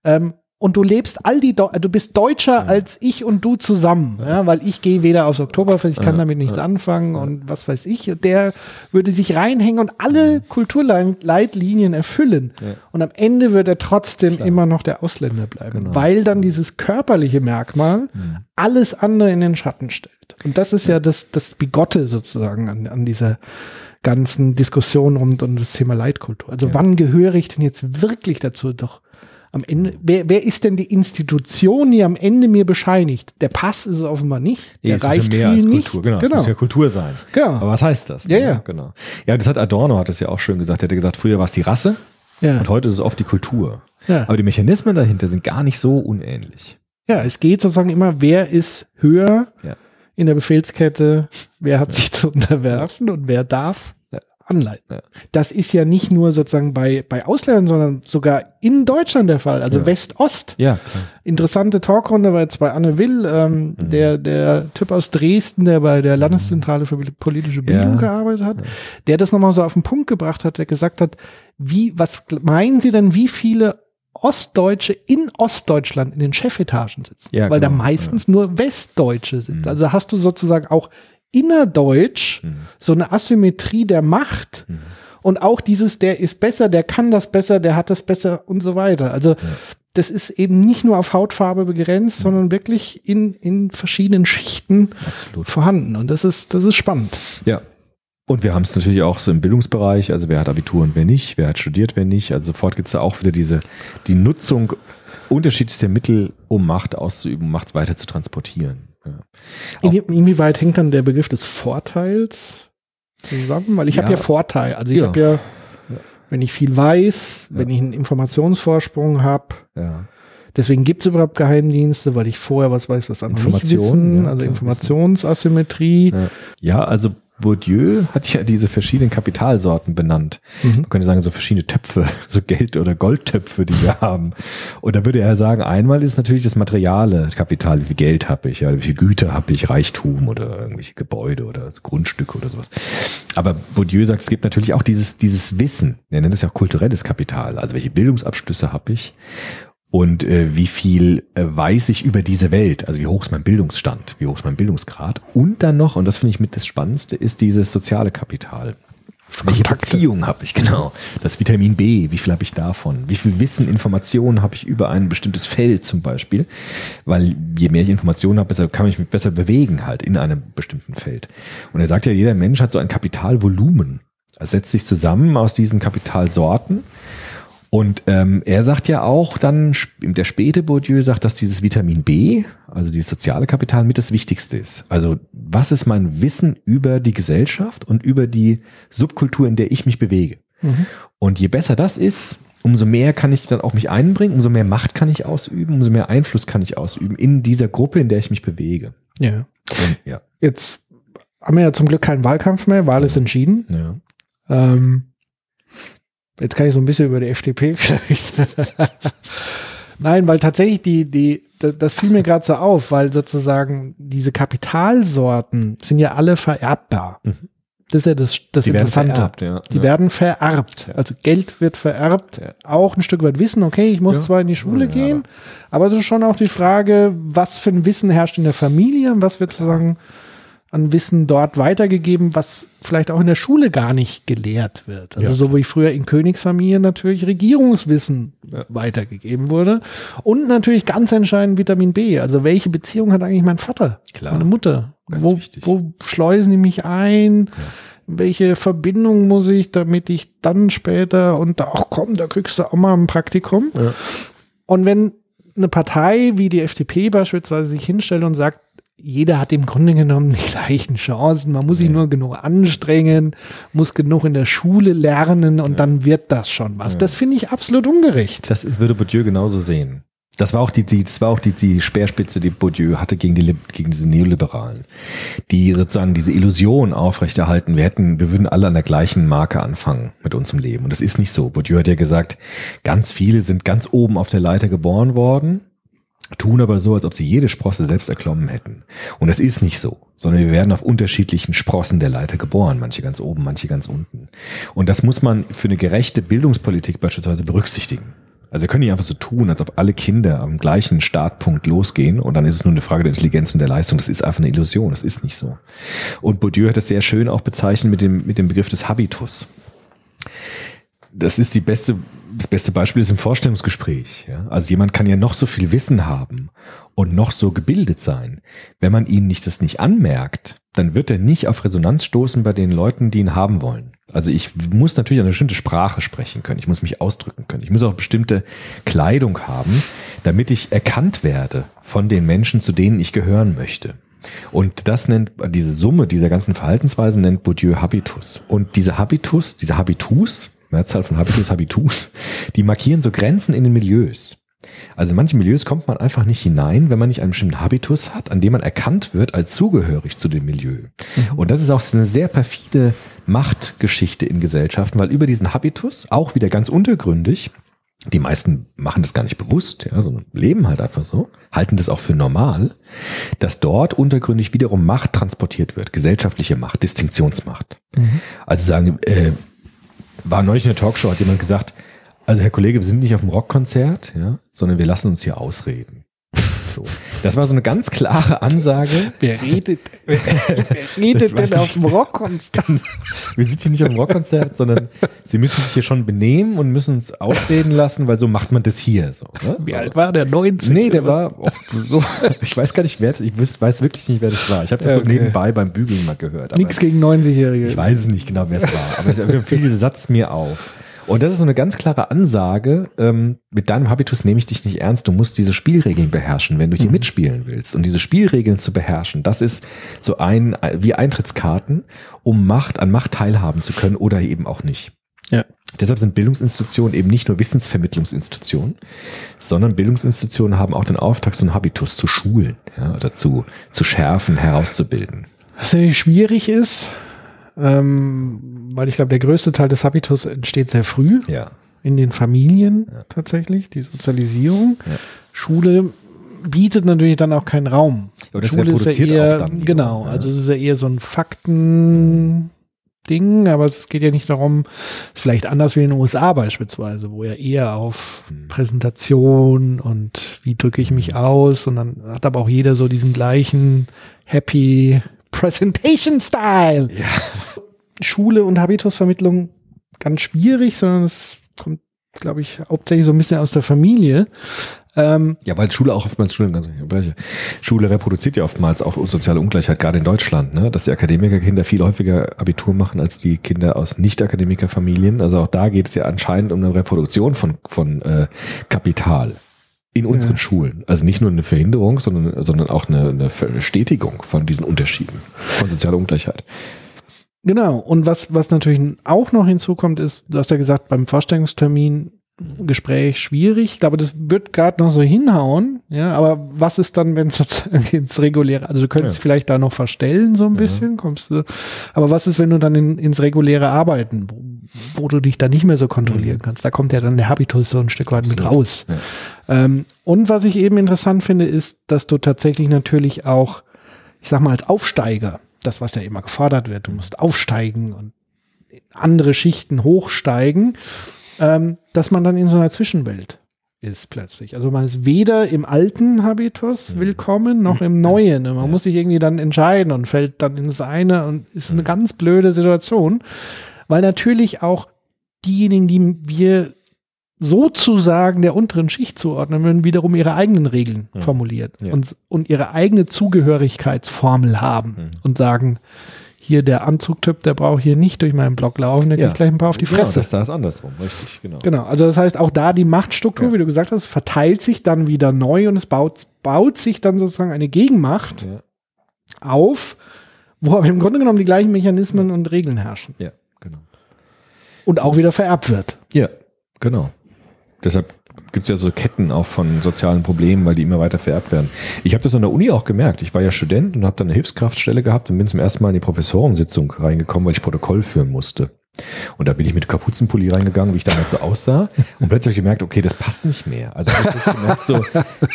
ähm, und du lebst all die, Deu du bist deutscher als ich und du zusammen, ja, weil ich gehe weder aufs Oktoberfest, ich kann damit nichts anfangen und was weiß ich. Der würde sich reinhängen und alle Kulturleitlinien erfüllen. Und am Ende wird er trotzdem immer noch der Ausländer bleiben, weil dann dieses körperliche Merkmal alles andere in den Schatten stellt. Und das ist ja das, das Bigotte sozusagen an, an dieser ganzen Diskussion rund um das Thema Leitkultur. Also wann gehöre ich denn jetzt wirklich dazu? Doch am Ende, wer, wer ist denn die Institution, die am Ende mir bescheinigt? Der Pass ist es offenbar nicht. Nee, Der es ist ja reicht mehr als nicht. Kultur, genau. Es muss ja Kultur sein. Genau. Aber was heißt das? Ja, ja. Genau. Ja, das hat Adorno hat es ja auch schön gesagt. Er hat ja gesagt, früher war es die Rasse Ja. und heute ist es oft die Kultur. Ja. Aber die Mechanismen dahinter sind gar nicht so unähnlich. Ja, es geht sozusagen immer, wer ist höher Ja. in der Befehlskette, wer hat sich zu unterwerfen und wer darf anleiten. Ja. Das ist ja nicht nur sozusagen bei, bei Ausländern, sondern sogar in Deutschland der Fall, also West-Ost. Ja. Interessante Talkrunde war jetzt bei Anne Will, ähm, Mhm. der, der Typ aus Dresden, der bei der Landeszentrale für politische Bildung Ja. gearbeitet hat, der das nochmal so auf den Punkt gebracht hat, der gesagt hat, wie, was meinen Sie denn, wie viele Ostdeutsche in Ostdeutschland in den Chefetagen sitzen? Ja, Weil da genau, meistens nur Westdeutsche sind. Mhm. Also hast du sozusagen auch innerdeutsch so eine Asymmetrie der Macht Mhm. und auch dieses, der ist besser, der kann das besser, der hat das besser und so weiter. Also das ist eben nicht nur auf Hautfarbe begrenzt, sondern wirklich in, in verschiedenen Schichten Absolut. vorhanden. Und das ist, das ist spannend. Ja. Und wir haben es natürlich auch so im Bildungsbereich, also wer hat Abitur und wer nicht, wer hat studiert, wer nicht. Also sofort gibt es da auch wieder diese, die Nutzung unterschiedlichster Mittel, um Macht auszuüben, um Macht weiter zu transportieren. Ja. Inwieweit hängt dann der Begriff des Vorteils zusammen? Weil ich habe Ja. ja Vorteil. Also ich Ja. habe ja, wenn ich viel weiß, wenn ich einen Informationsvorsprung habe, Ja. Deswegen gibt es überhaupt Geheimdienste, weil ich vorher was weiß, was andere nicht Informationen, wissen. ja, also ja, Informationsasymmetrie. Ja. ja, also Bourdieu hat ja diese verschiedenen Kapitalsorten benannt. Man könnte sagen, so verschiedene Töpfe, so Geld- oder Goldtöpfe, die wir haben. Und da würde er sagen, einmal ist natürlich das materiale Kapital, wie viel Geld habe ich, ja, wie viel Güter habe ich, Reichtum oder irgendwelche Gebäude oder Grundstücke oder sowas. Aber Bourdieu sagt, es gibt natürlich auch dieses, dieses Wissen, er nennt es ja auch kulturelles Kapital, also welche Bildungsabschlüsse habe ich und äh, wie viel äh, weiß ich über diese Welt, also wie hoch ist mein Bildungsstand, wie hoch ist mein Bildungsgrad und dann noch, und das finde ich mit das Spannendste, ist dieses soziale Kapital. Welche Kontakte. Beziehung habe ich, genau. Das Vitamin B, wie viel habe ich davon? Wie viel Wissen, Informationen habe ich über ein bestimmtes Feld zum Beispiel? Weil je mehr ich Informationen habe, besser kann ich mich besser bewegen halt in einem bestimmten Feld. Und er sagt ja, jeder Mensch hat so ein Kapitalvolumen. Es setzt sich zusammen aus diesen Kapitalsorten. Und ähm, er sagt ja auch dann, der späte Bourdieu sagt, dass dieses Vitamin B, also dieses soziale Kapital, mit das Wichtigste ist. Also was ist mein Wissen über die Gesellschaft und über die Subkultur, in der ich mich bewege? Und je besser das ist, umso mehr kann ich dann auch mich einbringen, umso mehr Macht kann ich ausüben, umso mehr Einfluss kann ich ausüben in dieser Gruppe, in der ich mich bewege. Ja. Und, ja, Jetzt haben wir ja zum Glück keinen Wahlkampf mehr, Wahl ist entschieden. ja. Ähm, jetzt kann ich so ein bisschen über die FDP vielleicht. Nein, weil tatsächlich die, die, da- das fiel mir gerade so auf, weil sozusagen diese Kapitalsorten sind ja alle vererbbar. Das ist ja das, das Die werden Interessante. vererbt, ja. Die Ja. werden vererbt. Also Geld wird vererbt. Auch ein Stück weit Wissen. Okay, ich muss Ja. zwar in die Schule Ja, gehen, aber es ist schon auch die Frage, was für ein Wissen herrscht in der Familie und was wird sozusagen an Wissen dort weitergegeben, was vielleicht auch in der Schule gar nicht gelehrt wird. Also Ja. so wie früher in Königsfamilien natürlich Regierungswissen weitergegeben wurde. Und natürlich ganz entscheidend Vitamin B. Also welche Beziehung hat eigentlich mein Vater, Klar. meine Mutter? Ganz Wo, wichtig. wo schleusen die mich ein? Welche Verbindung muss ich, damit ich dann später und da, ach komm, da kriegst du auch mal ein Praktikum. Und wenn eine Partei wie die FDP beispielsweise sich hinstellt und sagt, jeder hat im Grunde genommen die gleichen Chancen, man muss sich nur genug anstrengen, muss genug in der Schule lernen und dann wird das schon was. Das finde ich absolut ungerecht. Das würde Bourdieu genauso sehen. Das war auch die, die das war auch die, die Speerspitze, die Bourdieu hatte gegen die, gegen diese Neoliberalen, die sozusagen diese Illusion aufrechterhalten, wir hätten, wir würden alle an der gleichen Marke anfangen mit unserem Leben. Und das ist nicht so. Bourdieu hat ja gesagt, ganz viele sind ganz oben auf der Leiter geboren worden, tun aber so, als ob sie jede Sprosse selbst erklommen hätten. Und das ist nicht so, sondern wir werden auf unterschiedlichen Sprossen der Leiter geboren, manche ganz oben, manche ganz unten. Und das muss man für eine gerechte Bildungspolitik beispielsweise berücksichtigen. Also wir können nicht einfach so tun, als ob alle Kinder am gleichen Startpunkt losgehen und dann ist es nur eine Frage der Intelligenz und der Leistung. Das ist einfach eine Illusion, das ist nicht so. Und Bourdieu hat das sehr schön auch bezeichnet mit dem, mit dem Begriff des Habitus das ist die beste, das beste Beispiel ist im Vorstellungsgespräch. Ja? Also jemand kann ja noch so viel Wissen haben und noch so gebildet sein. Wenn man ihm nicht das nicht anmerkt, dann wird er nicht auf Resonanz stoßen bei den Leuten, die ihn haben wollen. Also ich muss natürlich eine bestimmte Sprache sprechen können. Ich muss mich ausdrücken können. Ich muss auch bestimmte Kleidung haben, damit ich erkannt werde von den Menschen, zu denen ich gehören möchte. Und das nennt, diese Summe dieser ganzen Verhaltensweisen nennt Bourdieu Habitus. Und diese Habitus, diese Habitus, Mehrzahl von Habitus, Habitus, die markieren so Grenzen in den Milieus. Also in manche Milieus kommt man einfach nicht hinein, wenn man nicht einen bestimmten Habitus hat, an dem man erkannt wird als zugehörig zu dem Milieu. Und das ist auch eine sehr perfide Machtgeschichte in Gesellschaften, weil über diesen Habitus, auch wieder ganz untergründig, die meisten machen das gar nicht bewusst, ja, sondern leben halt einfach so, halten das auch für normal, dass dort untergründig wiederum Macht transportiert wird, gesellschaftliche Macht, Distinktionsmacht. Also sagen, äh, war neulich in der Talkshow, hat jemand gesagt, also Herr Kollege, wir sind nicht auf dem Rockkonzert, ja, sondern wir lassen uns hier ausreden. So. Das war so eine ganz klare Ansage. Wer redet, wer, redet denn auf dem Rockkonzert? Wir sind hier nicht auf dem Rockkonzert, sondern Sie müssen sich hier schon benehmen und müssen uns ausreden lassen, weil so macht man das hier. So, ne? Wie alt war der? 90? Nee, der war auch so. Ich weiß gar nicht, wer, ich weiß wirklich nicht, wer das war. Ich habe das Ja, so okay. nebenbei beim Bügeln mal gehört. Nix gegen 90-Jährige. Ich weiß es nicht genau, wer es war, aber es fiel dieser Satz mir auf. Und das ist so eine ganz klare Ansage, ähm, mit deinem Habitus nehme ich dich nicht ernst, du musst diese Spielregeln beherrschen, wenn du hier mitspielen willst. Und diese Spielregeln zu beherrschen, das ist so ein, wie Eintrittskarten, um Macht, an Macht teilhaben zu können oder eben auch nicht. Ja. Deshalb sind Bildungsinstitutionen eben nicht nur Wissensvermittlungsinstitutionen, sondern Bildungsinstitutionen haben auch den Auftrag, so einen Habitus zu schulen, ja, oder zu, zu schärfen, herauszubilden. Was natürlich schwierig ist, ähm, weil ich glaube, der größte Teil des Habitus entsteht sehr früh Ja. in den Familien tatsächlich, die Sozialisierung. Ja. Schule bietet natürlich dann auch keinen Raum. Ja, das Schule ist ja eher, dann genau, ja. also es ist ja eher so ein Fakten, Ding, aber es geht ja nicht darum, vielleicht anders wie in den USA beispielsweise, wo ja eher auf Hm. Präsentation und wie drücke ich mich aus und dann hat aber auch jeder so diesen gleichen Happy Presentation Style. Schule und Habitusvermittlung ganz schwierig, sondern es kommt, glaube ich, hauptsächlich so ein bisschen aus der Familie. Ähm, Ja, weil Schule auch oftmals Schule, Schule reproduziert ja oftmals auch soziale Ungleichheit, gerade in Deutschland, ne? dass die Akademikerkinder viel häufiger Abitur machen als die Kinder aus Nicht-Akademikerfamilien. Also auch da geht es ja anscheinend um eine Reproduktion von, von äh, Kapital in unseren Ja. Schulen. Also nicht nur eine Verhinderung, sondern, sondern auch eine, eine Verstetigung von diesen Unterschieden, von sozialer Ungleichheit. Genau. Und was, was natürlich auch noch hinzukommt, ist, du hast ja gesagt, beim Vorstellungstermin Gespräch schwierig. Ich glaube, das wird gerade noch so hinhauen. Ja, aber was ist dann, wenn es sozusagen ins reguläre, also du könntest Ja. vielleicht da noch verstellen so ein bisschen, kommst du. Aber was ist, wenn du dann in, ins reguläre Arbeiten, wo, wo du dich da nicht mehr so kontrollieren kannst? Da kommt ja dann der Habitus so ein Stück weit mit Absolut. raus. Ja. Ähm, und was ich eben interessant finde, ist, dass du tatsächlich natürlich auch, ich sag mal, als Aufsteiger, das, was ja immer gefordert wird, du musst aufsteigen und andere Schichten hochsteigen, ähm, dass man dann in so einer Zwischenwelt ist plötzlich. Also man ist weder im alten Habitus willkommen, noch im neuen. Man muss sich irgendwie dann entscheiden und fällt dann ins eine und ist eine ganz blöde Situation, weil natürlich auch diejenigen, die wir sozusagen der unteren Schicht zuordnen würden, wiederum ihre eigenen Regeln Ja. formulieren Ja. und, und ihre eigene Zugehörigkeitsformel haben Mhm. und sagen, hier der Anzugtyp, der braucht hier nicht durch meinen Block laufen, der Ja. kriegt gleich ein paar auf die Genau, Fresse. das da ist andersrum, richtig, genau. Genau, also das heißt auch da die Machtstruktur, Ja. wie du gesagt hast, verteilt sich dann wieder neu und es baut, baut sich dann sozusagen eine Gegenmacht Ja. auf, wo aber im Grunde genommen die gleichen Mechanismen und Regeln herrschen Ja, genau. und auch wieder vererbt wird. Ja, genau. Deshalb gibt es ja so Ketten auch von sozialen Problemen, weil die immer weiter vererbt werden. Ich habe das an der Uni auch gemerkt. Ich war ja Student und habe dann eine Hilfskraftstelle gehabt und bin zum ersten Mal in die Professorensitzung reingekommen, weil ich Protokoll führen musste. Und da bin ich mit Kapuzenpulli reingegangen, wie ich damals so aussah. Und plötzlich habe ich gemerkt, okay, das passt nicht mehr. Also gemerkt, so,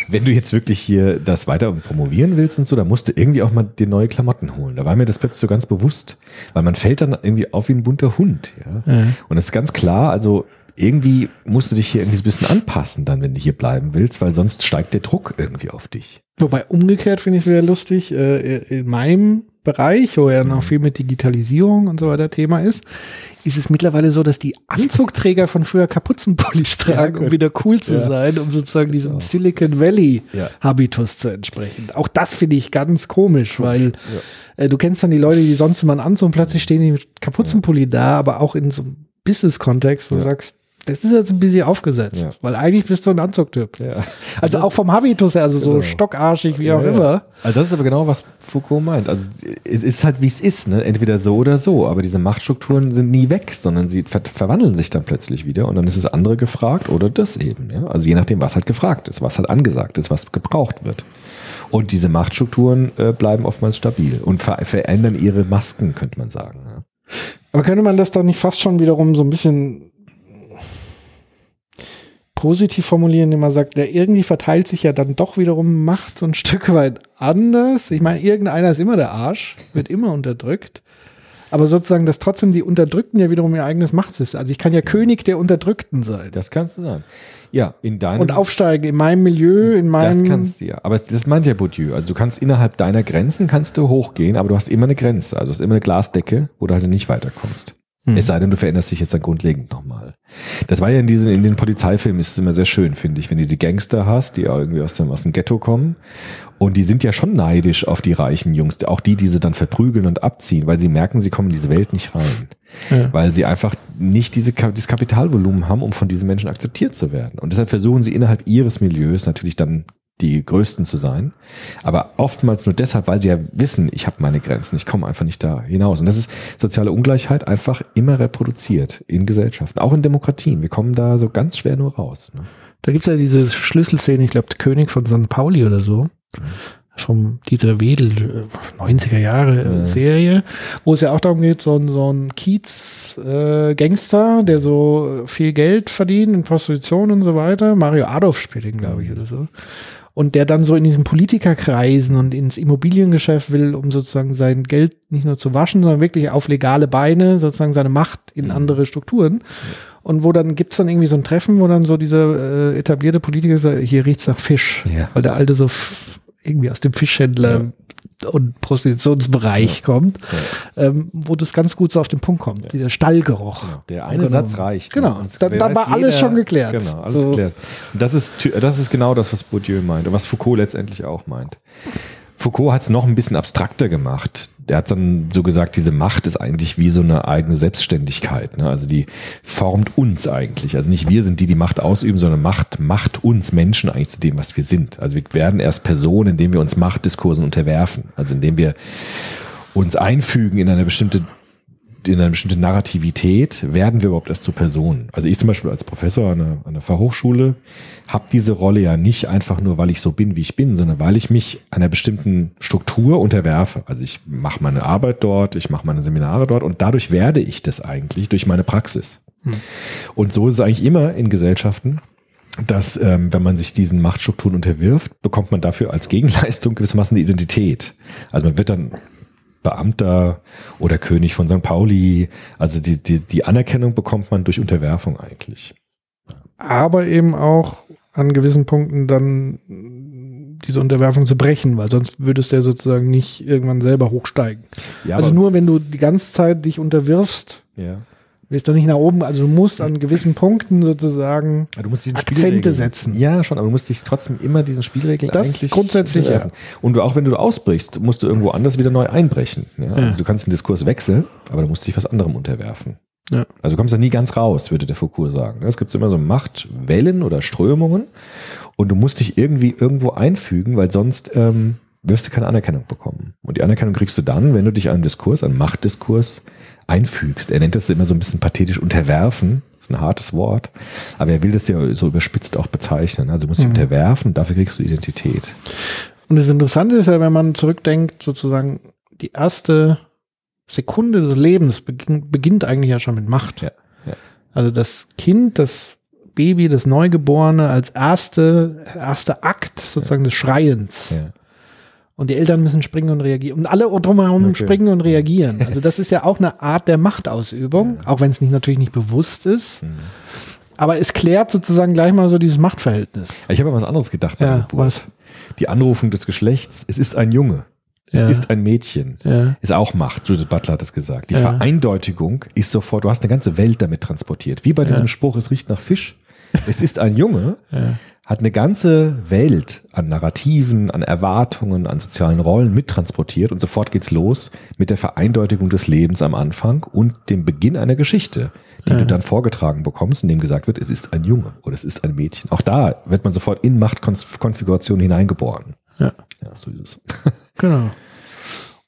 wenn du jetzt wirklich hier das weiter promovieren willst und so, dann musst du irgendwie auch mal dir neue Klamotten holen. Da war mir das plötzlich so ganz bewusst. Weil man fällt dann irgendwie auf wie ein bunter Hund. Ja? Ja. Und das ist ganz klar, also irgendwie musst du dich hier irgendwie ein bisschen anpassen, dann, wenn du hier bleiben willst, weil sonst steigt der Druck irgendwie auf dich. Wobei umgekehrt finde ich es wieder lustig, äh, in meinem Bereich, wo ja noch viel mit Digitalisierung und so weiter Thema ist, ist es mittlerweile so, dass die Anzugträger von früher Kapuzenpullis tragen, um gut. wieder cool zu Ja. sein, um sozusagen diesem Genau. Silicon Valley Ja. Habitus zu entsprechen. Auch das finde ich ganz komisch, weil äh, du kennst dann die Leute, die sonst immer einen Anzug und plötzlich stehen die mit Kapuzenpulli da, aber auch in so einem Business-Kontext, wo du Ja. sagst, das ist jetzt ein bisschen aufgesetzt, Ja. weil eigentlich bist du ein Anzugtyp. Ja. Also auch vom Habitus her, also so Genau. stockarschig, wie auch Ja, ja. immer. Also das ist aber genau, was Foucault meint. Also es ist halt, wie es ist, ne? entweder so oder so. Aber diese Machtstrukturen sind nie weg, sondern sie ver verwandeln sich dann plötzlich wieder und dann ist das andere gefragt oder das eben. Ja? Also je nachdem, was halt gefragt ist, was halt angesagt ist, was gebraucht wird. Und diese Machtstrukturen äh, bleiben oftmals stabil und ver verändern ihre Masken, könnte man sagen. Ja? Aber könnte man das dann nicht fast schon wiederum so ein bisschen positiv formulieren, indem man sagt, der irgendwie verteilt sich ja dann doch wiederum Macht so ein Stück weit anders. Ich meine, irgendeiner ist immer der Arsch, wird immer unterdrückt. Aber sozusagen, dass trotzdem die Unterdrückten ja wiederum ihr eigenes Machtsystem. Also ich kann ja König der Unterdrückten sein. Das kannst du sein. Ja, in deinem Und aufsteigen in meinem Milieu, in meinem. Das kannst du ja. Aber das meint ja Bourdieu. Also du kannst innerhalb deiner Grenzen kannst du hochgehen, aber du hast immer eine Grenze. Also du hast immer eine Glasdecke, wo du halt nicht weiterkommst. Es sei denn, du veränderst dich jetzt dann grundlegend nochmal. Das war ja in diesen, in den Polizeifilmen ist es immer sehr schön, finde ich, wenn du diese Gangster hast, die irgendwie aus dem, aus dem Ghetto kommen. Und die sind ja schon neidisch auf die reichen Jungs, auch die, die sie dann verprügeln und abziehen, weil sie merken, sie kommen in diese Welt nicht rein. Ja. Weil sie einfach nicht diese, dieses Kapitalvolumen haben, um von diesen Menschen akzeptiert zu werden. Und deshalb versuchen sie innerhalb ihres Milieus natürlich dann die Größten zu sein. Aber oftmals nur deshalb, weil sie ja wissen, ich habe meine Grenzen, ich komme einfach nicht da hinaus. Und das ist soziale Ungleichheit einfach immer reproduziert in Gesellschaften, auch in Demokratien. Wir kommen da so ganz schwer nur raus. Ne? Da gibt's ja diese Schlüsselszene, ich glaube, König von St. Pauli oder so. Vom Dieter Wedel, äh, 90er Jahre äh, Serie, wo es ja auch darum geht, so ein, so ein Kiez-Gangster, der so viel Geld verdient in Prostitution und so weiter. Mario Adolf spielt ihn, glaube ich, oder so. Und der dann so in diesen Politikerkreisen und ins Immobiliengeschäft will, um sozusagen sein Geld nicht nur zu waschen, sondern wirklich auf legale Beine sozusagen seine Macht in andere Strukturen. Und wo dann gibt's dann irgendwie so ein Treffen, wo dann so dieser äh, etablierte Politiker sagt, hier riecht's nach Fisch. Ja. Weil der alte so irgendwie aus dem Fischhändler und Prostitutionsbereich kommt, ähm, wo das ganz gut so auf den Punkt kommt. Dieser Stallgeruch. Der eine Genau. Satz reicht. Genau. Und es Da- da weiß war alles schon geklärt. Genau, alles So. geklärt. Und das ist, das ist genau das, was Bourdieu meint und was Foucault letztendlich auch meint. Foucault hat es noch ein bisschen abstrakter gemacht. Der hat dann so gesagt, diese Macht ist eigentlich wie so eine eigene Selbstständigkeit. Ne? Also die formt uns eigentlich. Also nicht wir sind die, die Macht ausüben, sondern Macht macht uns Menschen eigentlich zu dem, was wir sind. Also wir werden erst Personen, indem wir uns Machtdiskursen unterwerfen. Also indem wir uns einfügen in eine bestimmte in eine bestimmte Narrativität werden wir überhaupt erst zu Personen. Also ich zum Beispiel als Professor an einer, an einer Fachhochschule habe diese Rolle ja nicht einfach nur, weil ich so bin, wie ich bin, sondern weil ich mich einer bestimmten Struktur unterwerfe. Also ich mache meine Arbeit dort, ich mache meine Seminare dort und dadurch werde ich das eigentlich durch meine Praxis. Und so ist es eigentlich immer in Gesellschaften, dass ähm, wenn man sich diesen Machtstrukturen unterwirft, bekommt man dafür als Gegenleistung gewissermaßen die Identität. Also man wird dann Beamter oder König von St. Pauli. Also die, die, die Anerkennung bekommt man durch Unterwerfung eigentlich. aber eben auch an gewissen Punkten dann diese Unterwerfung zu brechen, weil sonst würdest du ja sozusagen nicht irgendwann selber hochsteigen. Ja, also nur wenn du die ganze Zeit dich unterwirfst, Ja. Wirst du nicht nach oben, also du musst an gewissen Punkten sozusagen Ja, Du musst diesen Akzente Spielregeln- setzen. Ja, schon, aber du musst dich trotzdem immer diesen Spielregeln Das eigentlich grundsätzlich, ja. Und auch wenn du ausbrichst, musst du irgendwo anders wieder neu einbrechen. Ja? Also du kannst den Diskurs wechseln, aber du musst dich was anderem unterwerfen. Ja. Also du kommst da nie ganz raus, würde der Foucault sagen. Es gibt immer so Machtwellen oder Strömungen und du musst dich irgendwie irgendwo einfügen, weil sonst ähm, wirst du keine Anerkennung bekommen. Und die Anerkennung kriegst du dann, wenn du dich einem Diskurs, einem Machtdiskurs einfügst. Er nennt das immer so ein bisschen pathetisch unterwerfen. Das ist ein hartes Wort. Aber er will das ja so überspitzt auch bezeichnen. Also du musst dich unterwerfen, dafür kriegst du Identität. Und das Interessante ist ja, wenn man zurückdenkt, sozusagen die erste Sekunde des Lebens beginn, beginnt eigentlich ja schon mit Macht. Ja, ja. Also das Kind, das Baby, das Neugeborene als erste, erster Akt sozusagen des Schreiens. Ja. Und die Eltern müssen springen und reagieren. Und alle drumherum Okay. springen und reagieren. Also das ist ja auch eine Art der Machtausübung, auch wenn es nicht natürlich nicht bewusst ist. Mhm. Aber es klärt sozusagen gleich mal so dieses Machtverhältnis. Ich habe an was anderes gedacht bei Ja, was? Die Anrufung des Geschlechts. Es ist ein Junge. Es Ja. ist ein Mädchen. Ja. Ist auch Macht. Judith Butler hat es gesagt. Die Ja. Vereindeutigung ist sofort, du hast eine ganze Welt damit transportiert. Wie bei diesem Spruch, es riecht nach Fisch. Es ist ein Junge, hat eine ganze Welt an Narrativen, an Erwartungen, an sozialen Rollen mittransportiert und sofort geht's los mit der Vereindeutigung des Lebens am Anfang und dem Beginn einer Geschichte, die du dann vorgetragen bekommst, in dem gesagt wird, es ist ein Junge oder es ist ein Mädchen. Auch da wird man sofort in Machtkonfiguration hineingeboren. Ja. Ja, so ist es. Genau.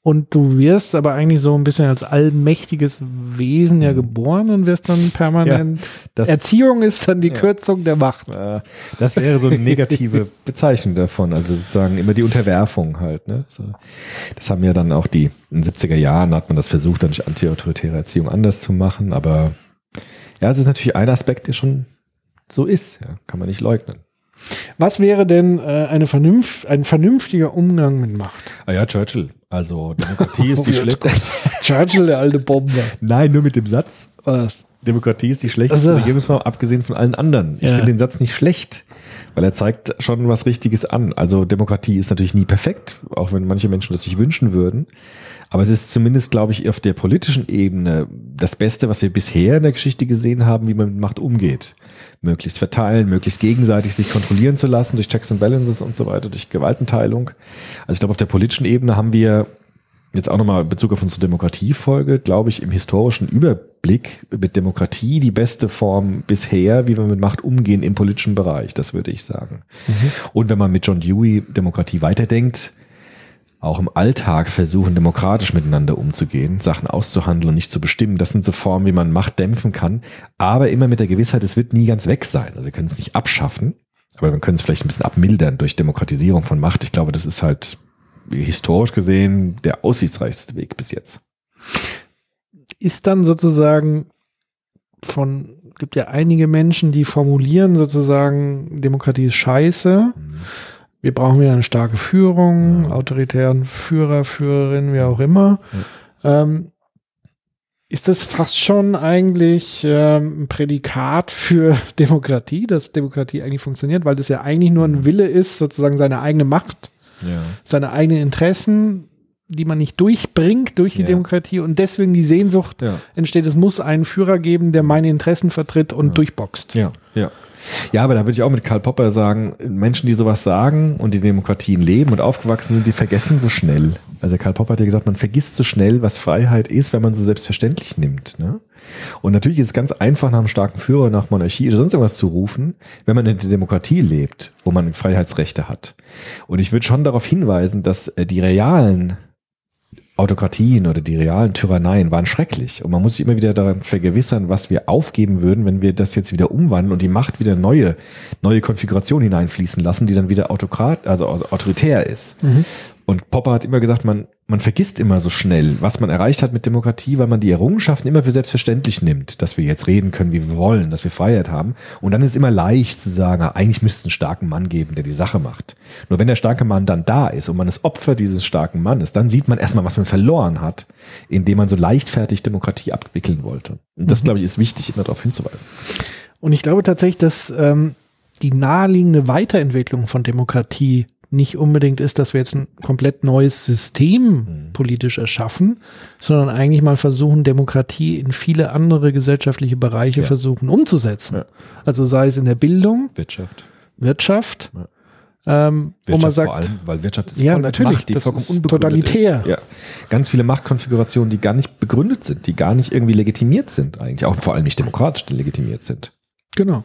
Und du wirst aber eigentlich so ein bisschen als allmächtiges Wesen ja geboren und wirst dann permanent. Mhm. das- Erziehung ist dann die Ja. Kürzung der Macht. Das wäre so eine negative Bezeichnung davon. Also sozusagen immer die Unterwerfung halt. Ne? Das haben ja dann auch die, in den 70er Jahren hat man das versucht, dann durch antiautoritäre Erziehung anders zu machen. Aber ja, es ist natürlich ein Aspekt, der schon so ist. Ja, kann man nicht leugnen. Was wäre denn äh, eine Vernunft, ein vernünftiger Umgang mit Macht? Ah ja, Churchill. Also Demokratie ist die schlechteste. Churchill, der alte Bomber. Nein, nur mit dem Satz. Was? Demokratie ist die schlechteste Also- Regierungsform, abgesehen von allen anderen. Ich Ja. finde den Satz nicht schlecht, weil er zeigt schon was Richtiges an. Also Demokratie ist natürlich nie perfekt, auch wenn manche Menschen das sich wünschen würden. Aber es ist zumindest, glaube ich, auf der politischen Ebene das Beste, was wir bisher in der Geschichte gesehen haben, wie man mit Macht umgeht. Möglichst verteilen, möglichst gegenseitig sich kontrollieren zu lassen durch Checks and Balances und so weiter, durch Gewaltenteilung. Also ich glaube, auf der politischen Ebene haben wir jetzt auch nochmal in Bezug auf unsere Demokratiefolge, glaube ich, im historischen Überblick mit Demokratie die beste Form bisher, wie wir mit Macht umgehen im politischen Bereich, das würde ich sagen. Und wenn man mit John Dewey Demokratie weiterdenkt, auch im Alltag versuchen, demokratisch miteinander umzugehen, Sachen auszuhandeln und nicht zu bestimmen. Das sind so Formen, wie man Macht dämpfen kann, aber immer mit der Gewissheit, es wird nie ganz weg sein. Also wir können es nicht abschaffen, aber wir können es vielleicht ein bisschen abmildern durch Demokratisierung von Macht. Ich glaube, das ist halt historisch gesehen der aussichtsreichste Weg bis jetzt. Ist dann sozusagen von, gibt ja einige Menschen, die formulieren sozusagen, Demokratie ist scheiße. Wir brauchen wieder eine starke Führung, autoritären Führer, Führerin, wie auch immer. Ähm, ist das fast schon eigentlich ähm, ein Prädikat für Demokratie, dass Demokratie eigentlich funktioniert, weil das ja eigentlich nur ein Wille ist, sozusagen seine eigene Macht, Ja. seine eigenen Interessen die man nicht durchbringt durch die Ja. Demokratie und deswegen die Sehnsucht Ja. entsteht, es muss einen Führer geben, der meine Interessen vertritt und durchboxt. Ja, ja. Ja, aber da würde ich auch mit Karl Popper sagen, Menschen, die sowas sagen und die Demokratien leben und aufgewachsen sind, die vergessen so schnell. Also Karl Popper hat ja gesagt, man vergisst so schnell, was Freiheit ist, wenn man sie selbstverständlich nimmt. Ne? Und natürlich ist es ganz einfach, nach einem starken Führer, nach Monarchie oder sonst irgendwas zu rufen, wenn man in der Demokratie lebt, wo man Freiheitsrechte hat. Und ich würde schon darauf hinweisen, dass äh, die realen Autokratien oder die realen Tyranneien waren schrecklich. Und man muss sich immer wieder daran vergewissern, was wir aufgeben würden, wenn wir das jetzt wieder umwandeln und die Macht wieder neue, neue Konfiguration hineinfließen lassen, die dann wieder autokrat, also autoritär ist. Und Popper hat immer gesagt, man, man vergisst immer so schnell, was man erreicht hat mit Demokratie, weil man die Errungenschaften immer für selbstverständlich nimmt, dass wir jetzt reden können, wie wir wollen, dass wir Freiheit haben. Und dann ist es immer leicht zu sagen, ah, eigentlich müsste es einen starken Mann geben, der die Sache macht. Nur wenn der starke Mann dann da ist und man ist Opfer dieses starken Mannes, dann sieht man erstmal, was man verloren hat, indem man so leichtfertig Demokratie abwickeln wollte. Und das, glaube ich, ist wichtig, immer darauf hinzuweisen. Und ich glaube tatsächlich, dass ähm, die naheliegende Weiterentwicklung von Demokratie nicht unbedingt ist, dass wir jetzt ein komplett neues System politisch erschaffen, sondern eigentlich mal versuchen, Demokratie in viele andere gesellschaftliche Bereiche Ja. versuchen umzusetzen. Ja. Also sei es in der Bildung, Wirtschaft. Wirtschaft, Ja. ähm, wo Wirtschaft man sagt, vor allem, weil Wirtschaft ist Ja, natürlich, Macht, die das vollkommen ist totalitär. Ist. Ja. Ganz viele Machtkonfigurationen, die gar nicht begründet sind, die gar nicht irgendwie legitimiert sind eigentlich, auch vor allem nicht demokratisch legitimiert sind. Genau.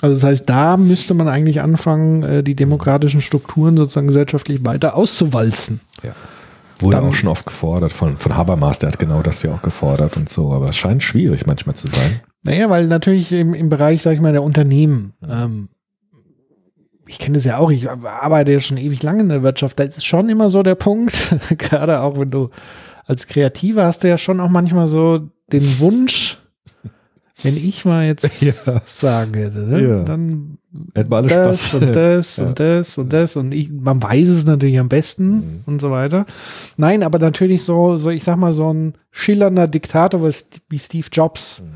Also das heißt, da müsste man eigentlich anfangen, äh, die demokratischen Strukturen sozusagen gesellschaftlich weiter auszuwalzen. Ja. Wurde Dann- auch schon oft gefordert von, von Habermas, der hat genau das ja auch gefordert und so, aber es scheint schwierig manchmal zu sein. Naja, weil natürlich im, im Bereich, sag ich mal, der Unternehmen, ähm, ich kenne das ja auch, ich arbeite ja schon ewig lange in der Wirtschaft, da ist schon immer so der Punkt, gerade auch wenn du als Kreativer hast du ja schon auch manchmal so den Wunsch, wenn ich mal jetzt Ja. sagen hätte, ne? Ja. dann Hätten wir alle das Spaß. und das Ja. und das und das und ich, man weiß es natürlich am besten Mhm. und so weiter. Nein, aber natürlich so, so ich sag mal so ein schillernder Diktator wie St- wie Steve Jobs. Mhm.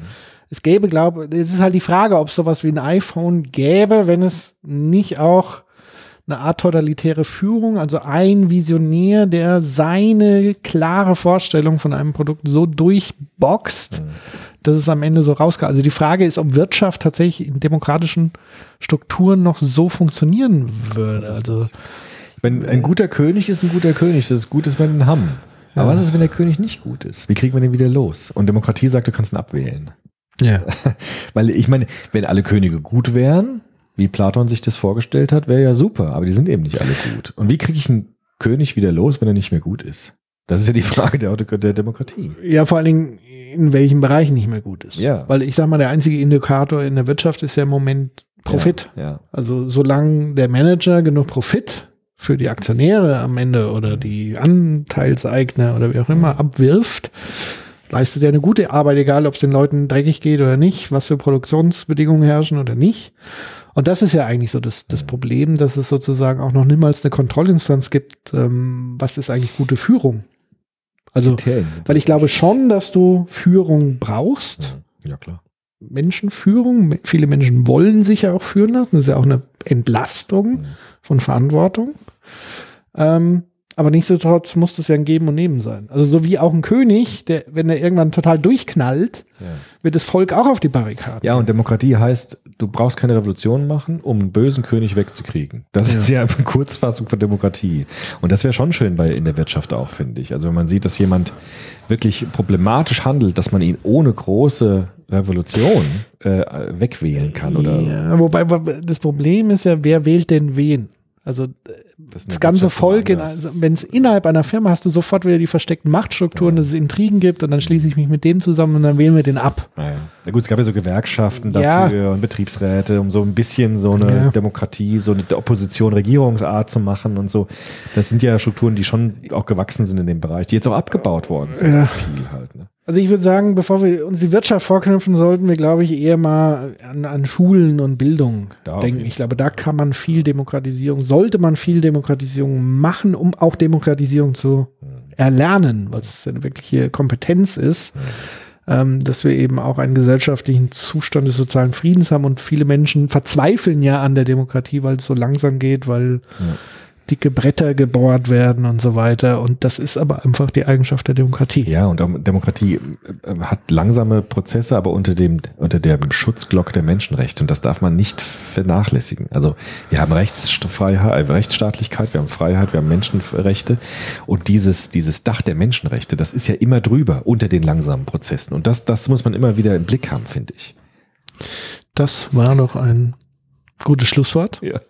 Es gäbe, glaube, es ist halt die Frage, ob es sowas wie ein iPhone gäbe, wenn es nicht auch eine Art totalitäre Führung, also ein Visionär, der seine klare Vorstellung von einem Produkt so durchboxt, Mhm. dass es am Ende so rauskommt. Also die Frage ist, ob Wirtschaft tatsächlich in demokratischen Strukturen noch so funktionieren würde. Also Wenn ein guter König ist ein guter König, das ist gut, dass wir den haben. Aber was ist, wenn der König nicht gut ist? Wie kriegt man den wieder los? Und Demokratie sagt, du kannst ihn abwählen. ja. Weil ich meine, wenn alle Könige gut wären, wie Platon sich das vorgestellt hat, wäre ja super, aber die sind eben nicht alle gut. Und wie kriege ich einen König wieder los, wenn er nicht mehr gut ist? Das ist ja die Frage der, der Demokratie. ja, vor allen Dingen in welchen Bereichen nicht mehr gut ist. Ja. Weil ich sag mal, der einzige Indikator in der Wirtschaft ist ja im Moment Profit. Ja, ja. Also solange der Manager genug Profit für die Aktionäre am Ende oder die Anteilseigner oder wie auch immer abwirft, leistet er eine gute Arbeit, egal ob es den Leuten dreckig geht oder nicht, was für Produktionsbedingungen herrschen oder nicht. Und das ist ja eigentlich so das, das Problem, dass es sozusagen auch noch niemals eine Kontrollinstanz gibt, ähm, was ist eigentlich gute Führung. Also, weil ich glaube schon, dass du Führung brauchst. Ja, klar. Menschenführung. Viele Menschen wollen sich ja auch führen lassen. Das ist ja auch eine Entlastung von Verantwortung. Ähm, aber nichtsdestotrotz muss das ja ein Geben und Nehmen sein. Also so wie auch ein König, der, wenn er irgendwann total durchknallt, Ja. wird das Volk auch auf die Barrikaden. Ja, und Demokratie heißt, du brauchst keine Revolution machen, um einen bösen König wegzukriegen. Das ist ja eine Kurzfassung von Demokratie. Und das wäre schon schön bei in der Wirtschaft auch, finde ich. Also wenn man sieht, dass jemand wirklich problematisch handelt, dass man ihn ohne große Revolution äh, wegwählen kann. Oder Ja, wobei das Problem ist ja, wer wählt denn wen? Also das, in das der ganze Volk, also, wenn es innerhalb einer Firma hast du sofort wieder die versteckten Machtstrukturen, dass es Intrigen gibt und dann schließe ich mich mit dem zusammen und dann wählen wir den ab. Na gut, es gab ja so Gewerkschaften Ja. dafür und Betriebsräte, um so ein bisschen so eine Ja. Demokratie, so eine Opposition, Regierungsart zu machen und so. Das sind ja Strukturen, die schon auch gewachsen sind in dem Bereich, die jetzt auch abgebaut worden sind. Ja. Viel halt. Ne? Also ich würde sagen, bevor wir uns die Wirtschaft vorknüpfen, sollten wir, glaube ich, eher mal an, an Schulen und Bildung Da denken. Ich glaube, da kann man viel Demokratisierung, sollte man viel Demokratisierung machen, um auch Demokratisierung zu erlernen, was es eine wirkliche Kompetenz ist. Ähm, dass wir eben auch einen gesellschaftlichen Zustand des sozialen Friedens haben und viele Menschen verzweifeln ja an der Demokratie, weil es so langsam geht, weil dicke Bretter gebohrt werden und so weiter. Und das ist aber einfach die Eigenschaft der Demokratie. Ja, und Demokratie äh, hat langsame Prozesse, aber unter dem, unter dem Schutzglock der Menschenrechte. Und das darf man nicht vernachlässigen. Also wir haben Rechtsfreiheit, äh, Rechtsstaatlichkeit, wir haben Freiheit, wir haben Menschenrechte. Und dieses, dieses Dach der Menschenrechte, das ist ja immer drüber unter den langsamen Prozessen. Und das, das muss man immer wieder im Blick haben, finde ich. Das war noch ein gutes Schlusswort. Ja.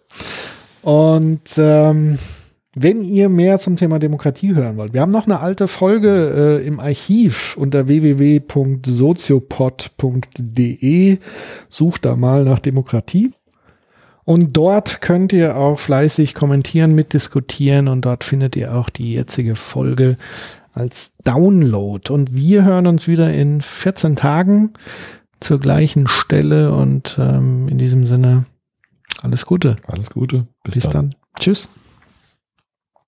Und ähm, wenn ihr mehr zum Thema Demokratie hören wollt, wir haben noch eine alte Folge äh, im Archiv unter www.soziopod.de. Sucht da mal nach Demokratie. Und dort könnt ihr auch fleißig kommentieren, mitdiskutieren und dort findet ihr auch die jetzige Folge als Download. Und wir hören uns wieder in 14 Tagen zur gleichen Stelle und ähm, in diesem Sinne alles Gute. Alles Gute. Bis, dann. Tschüss.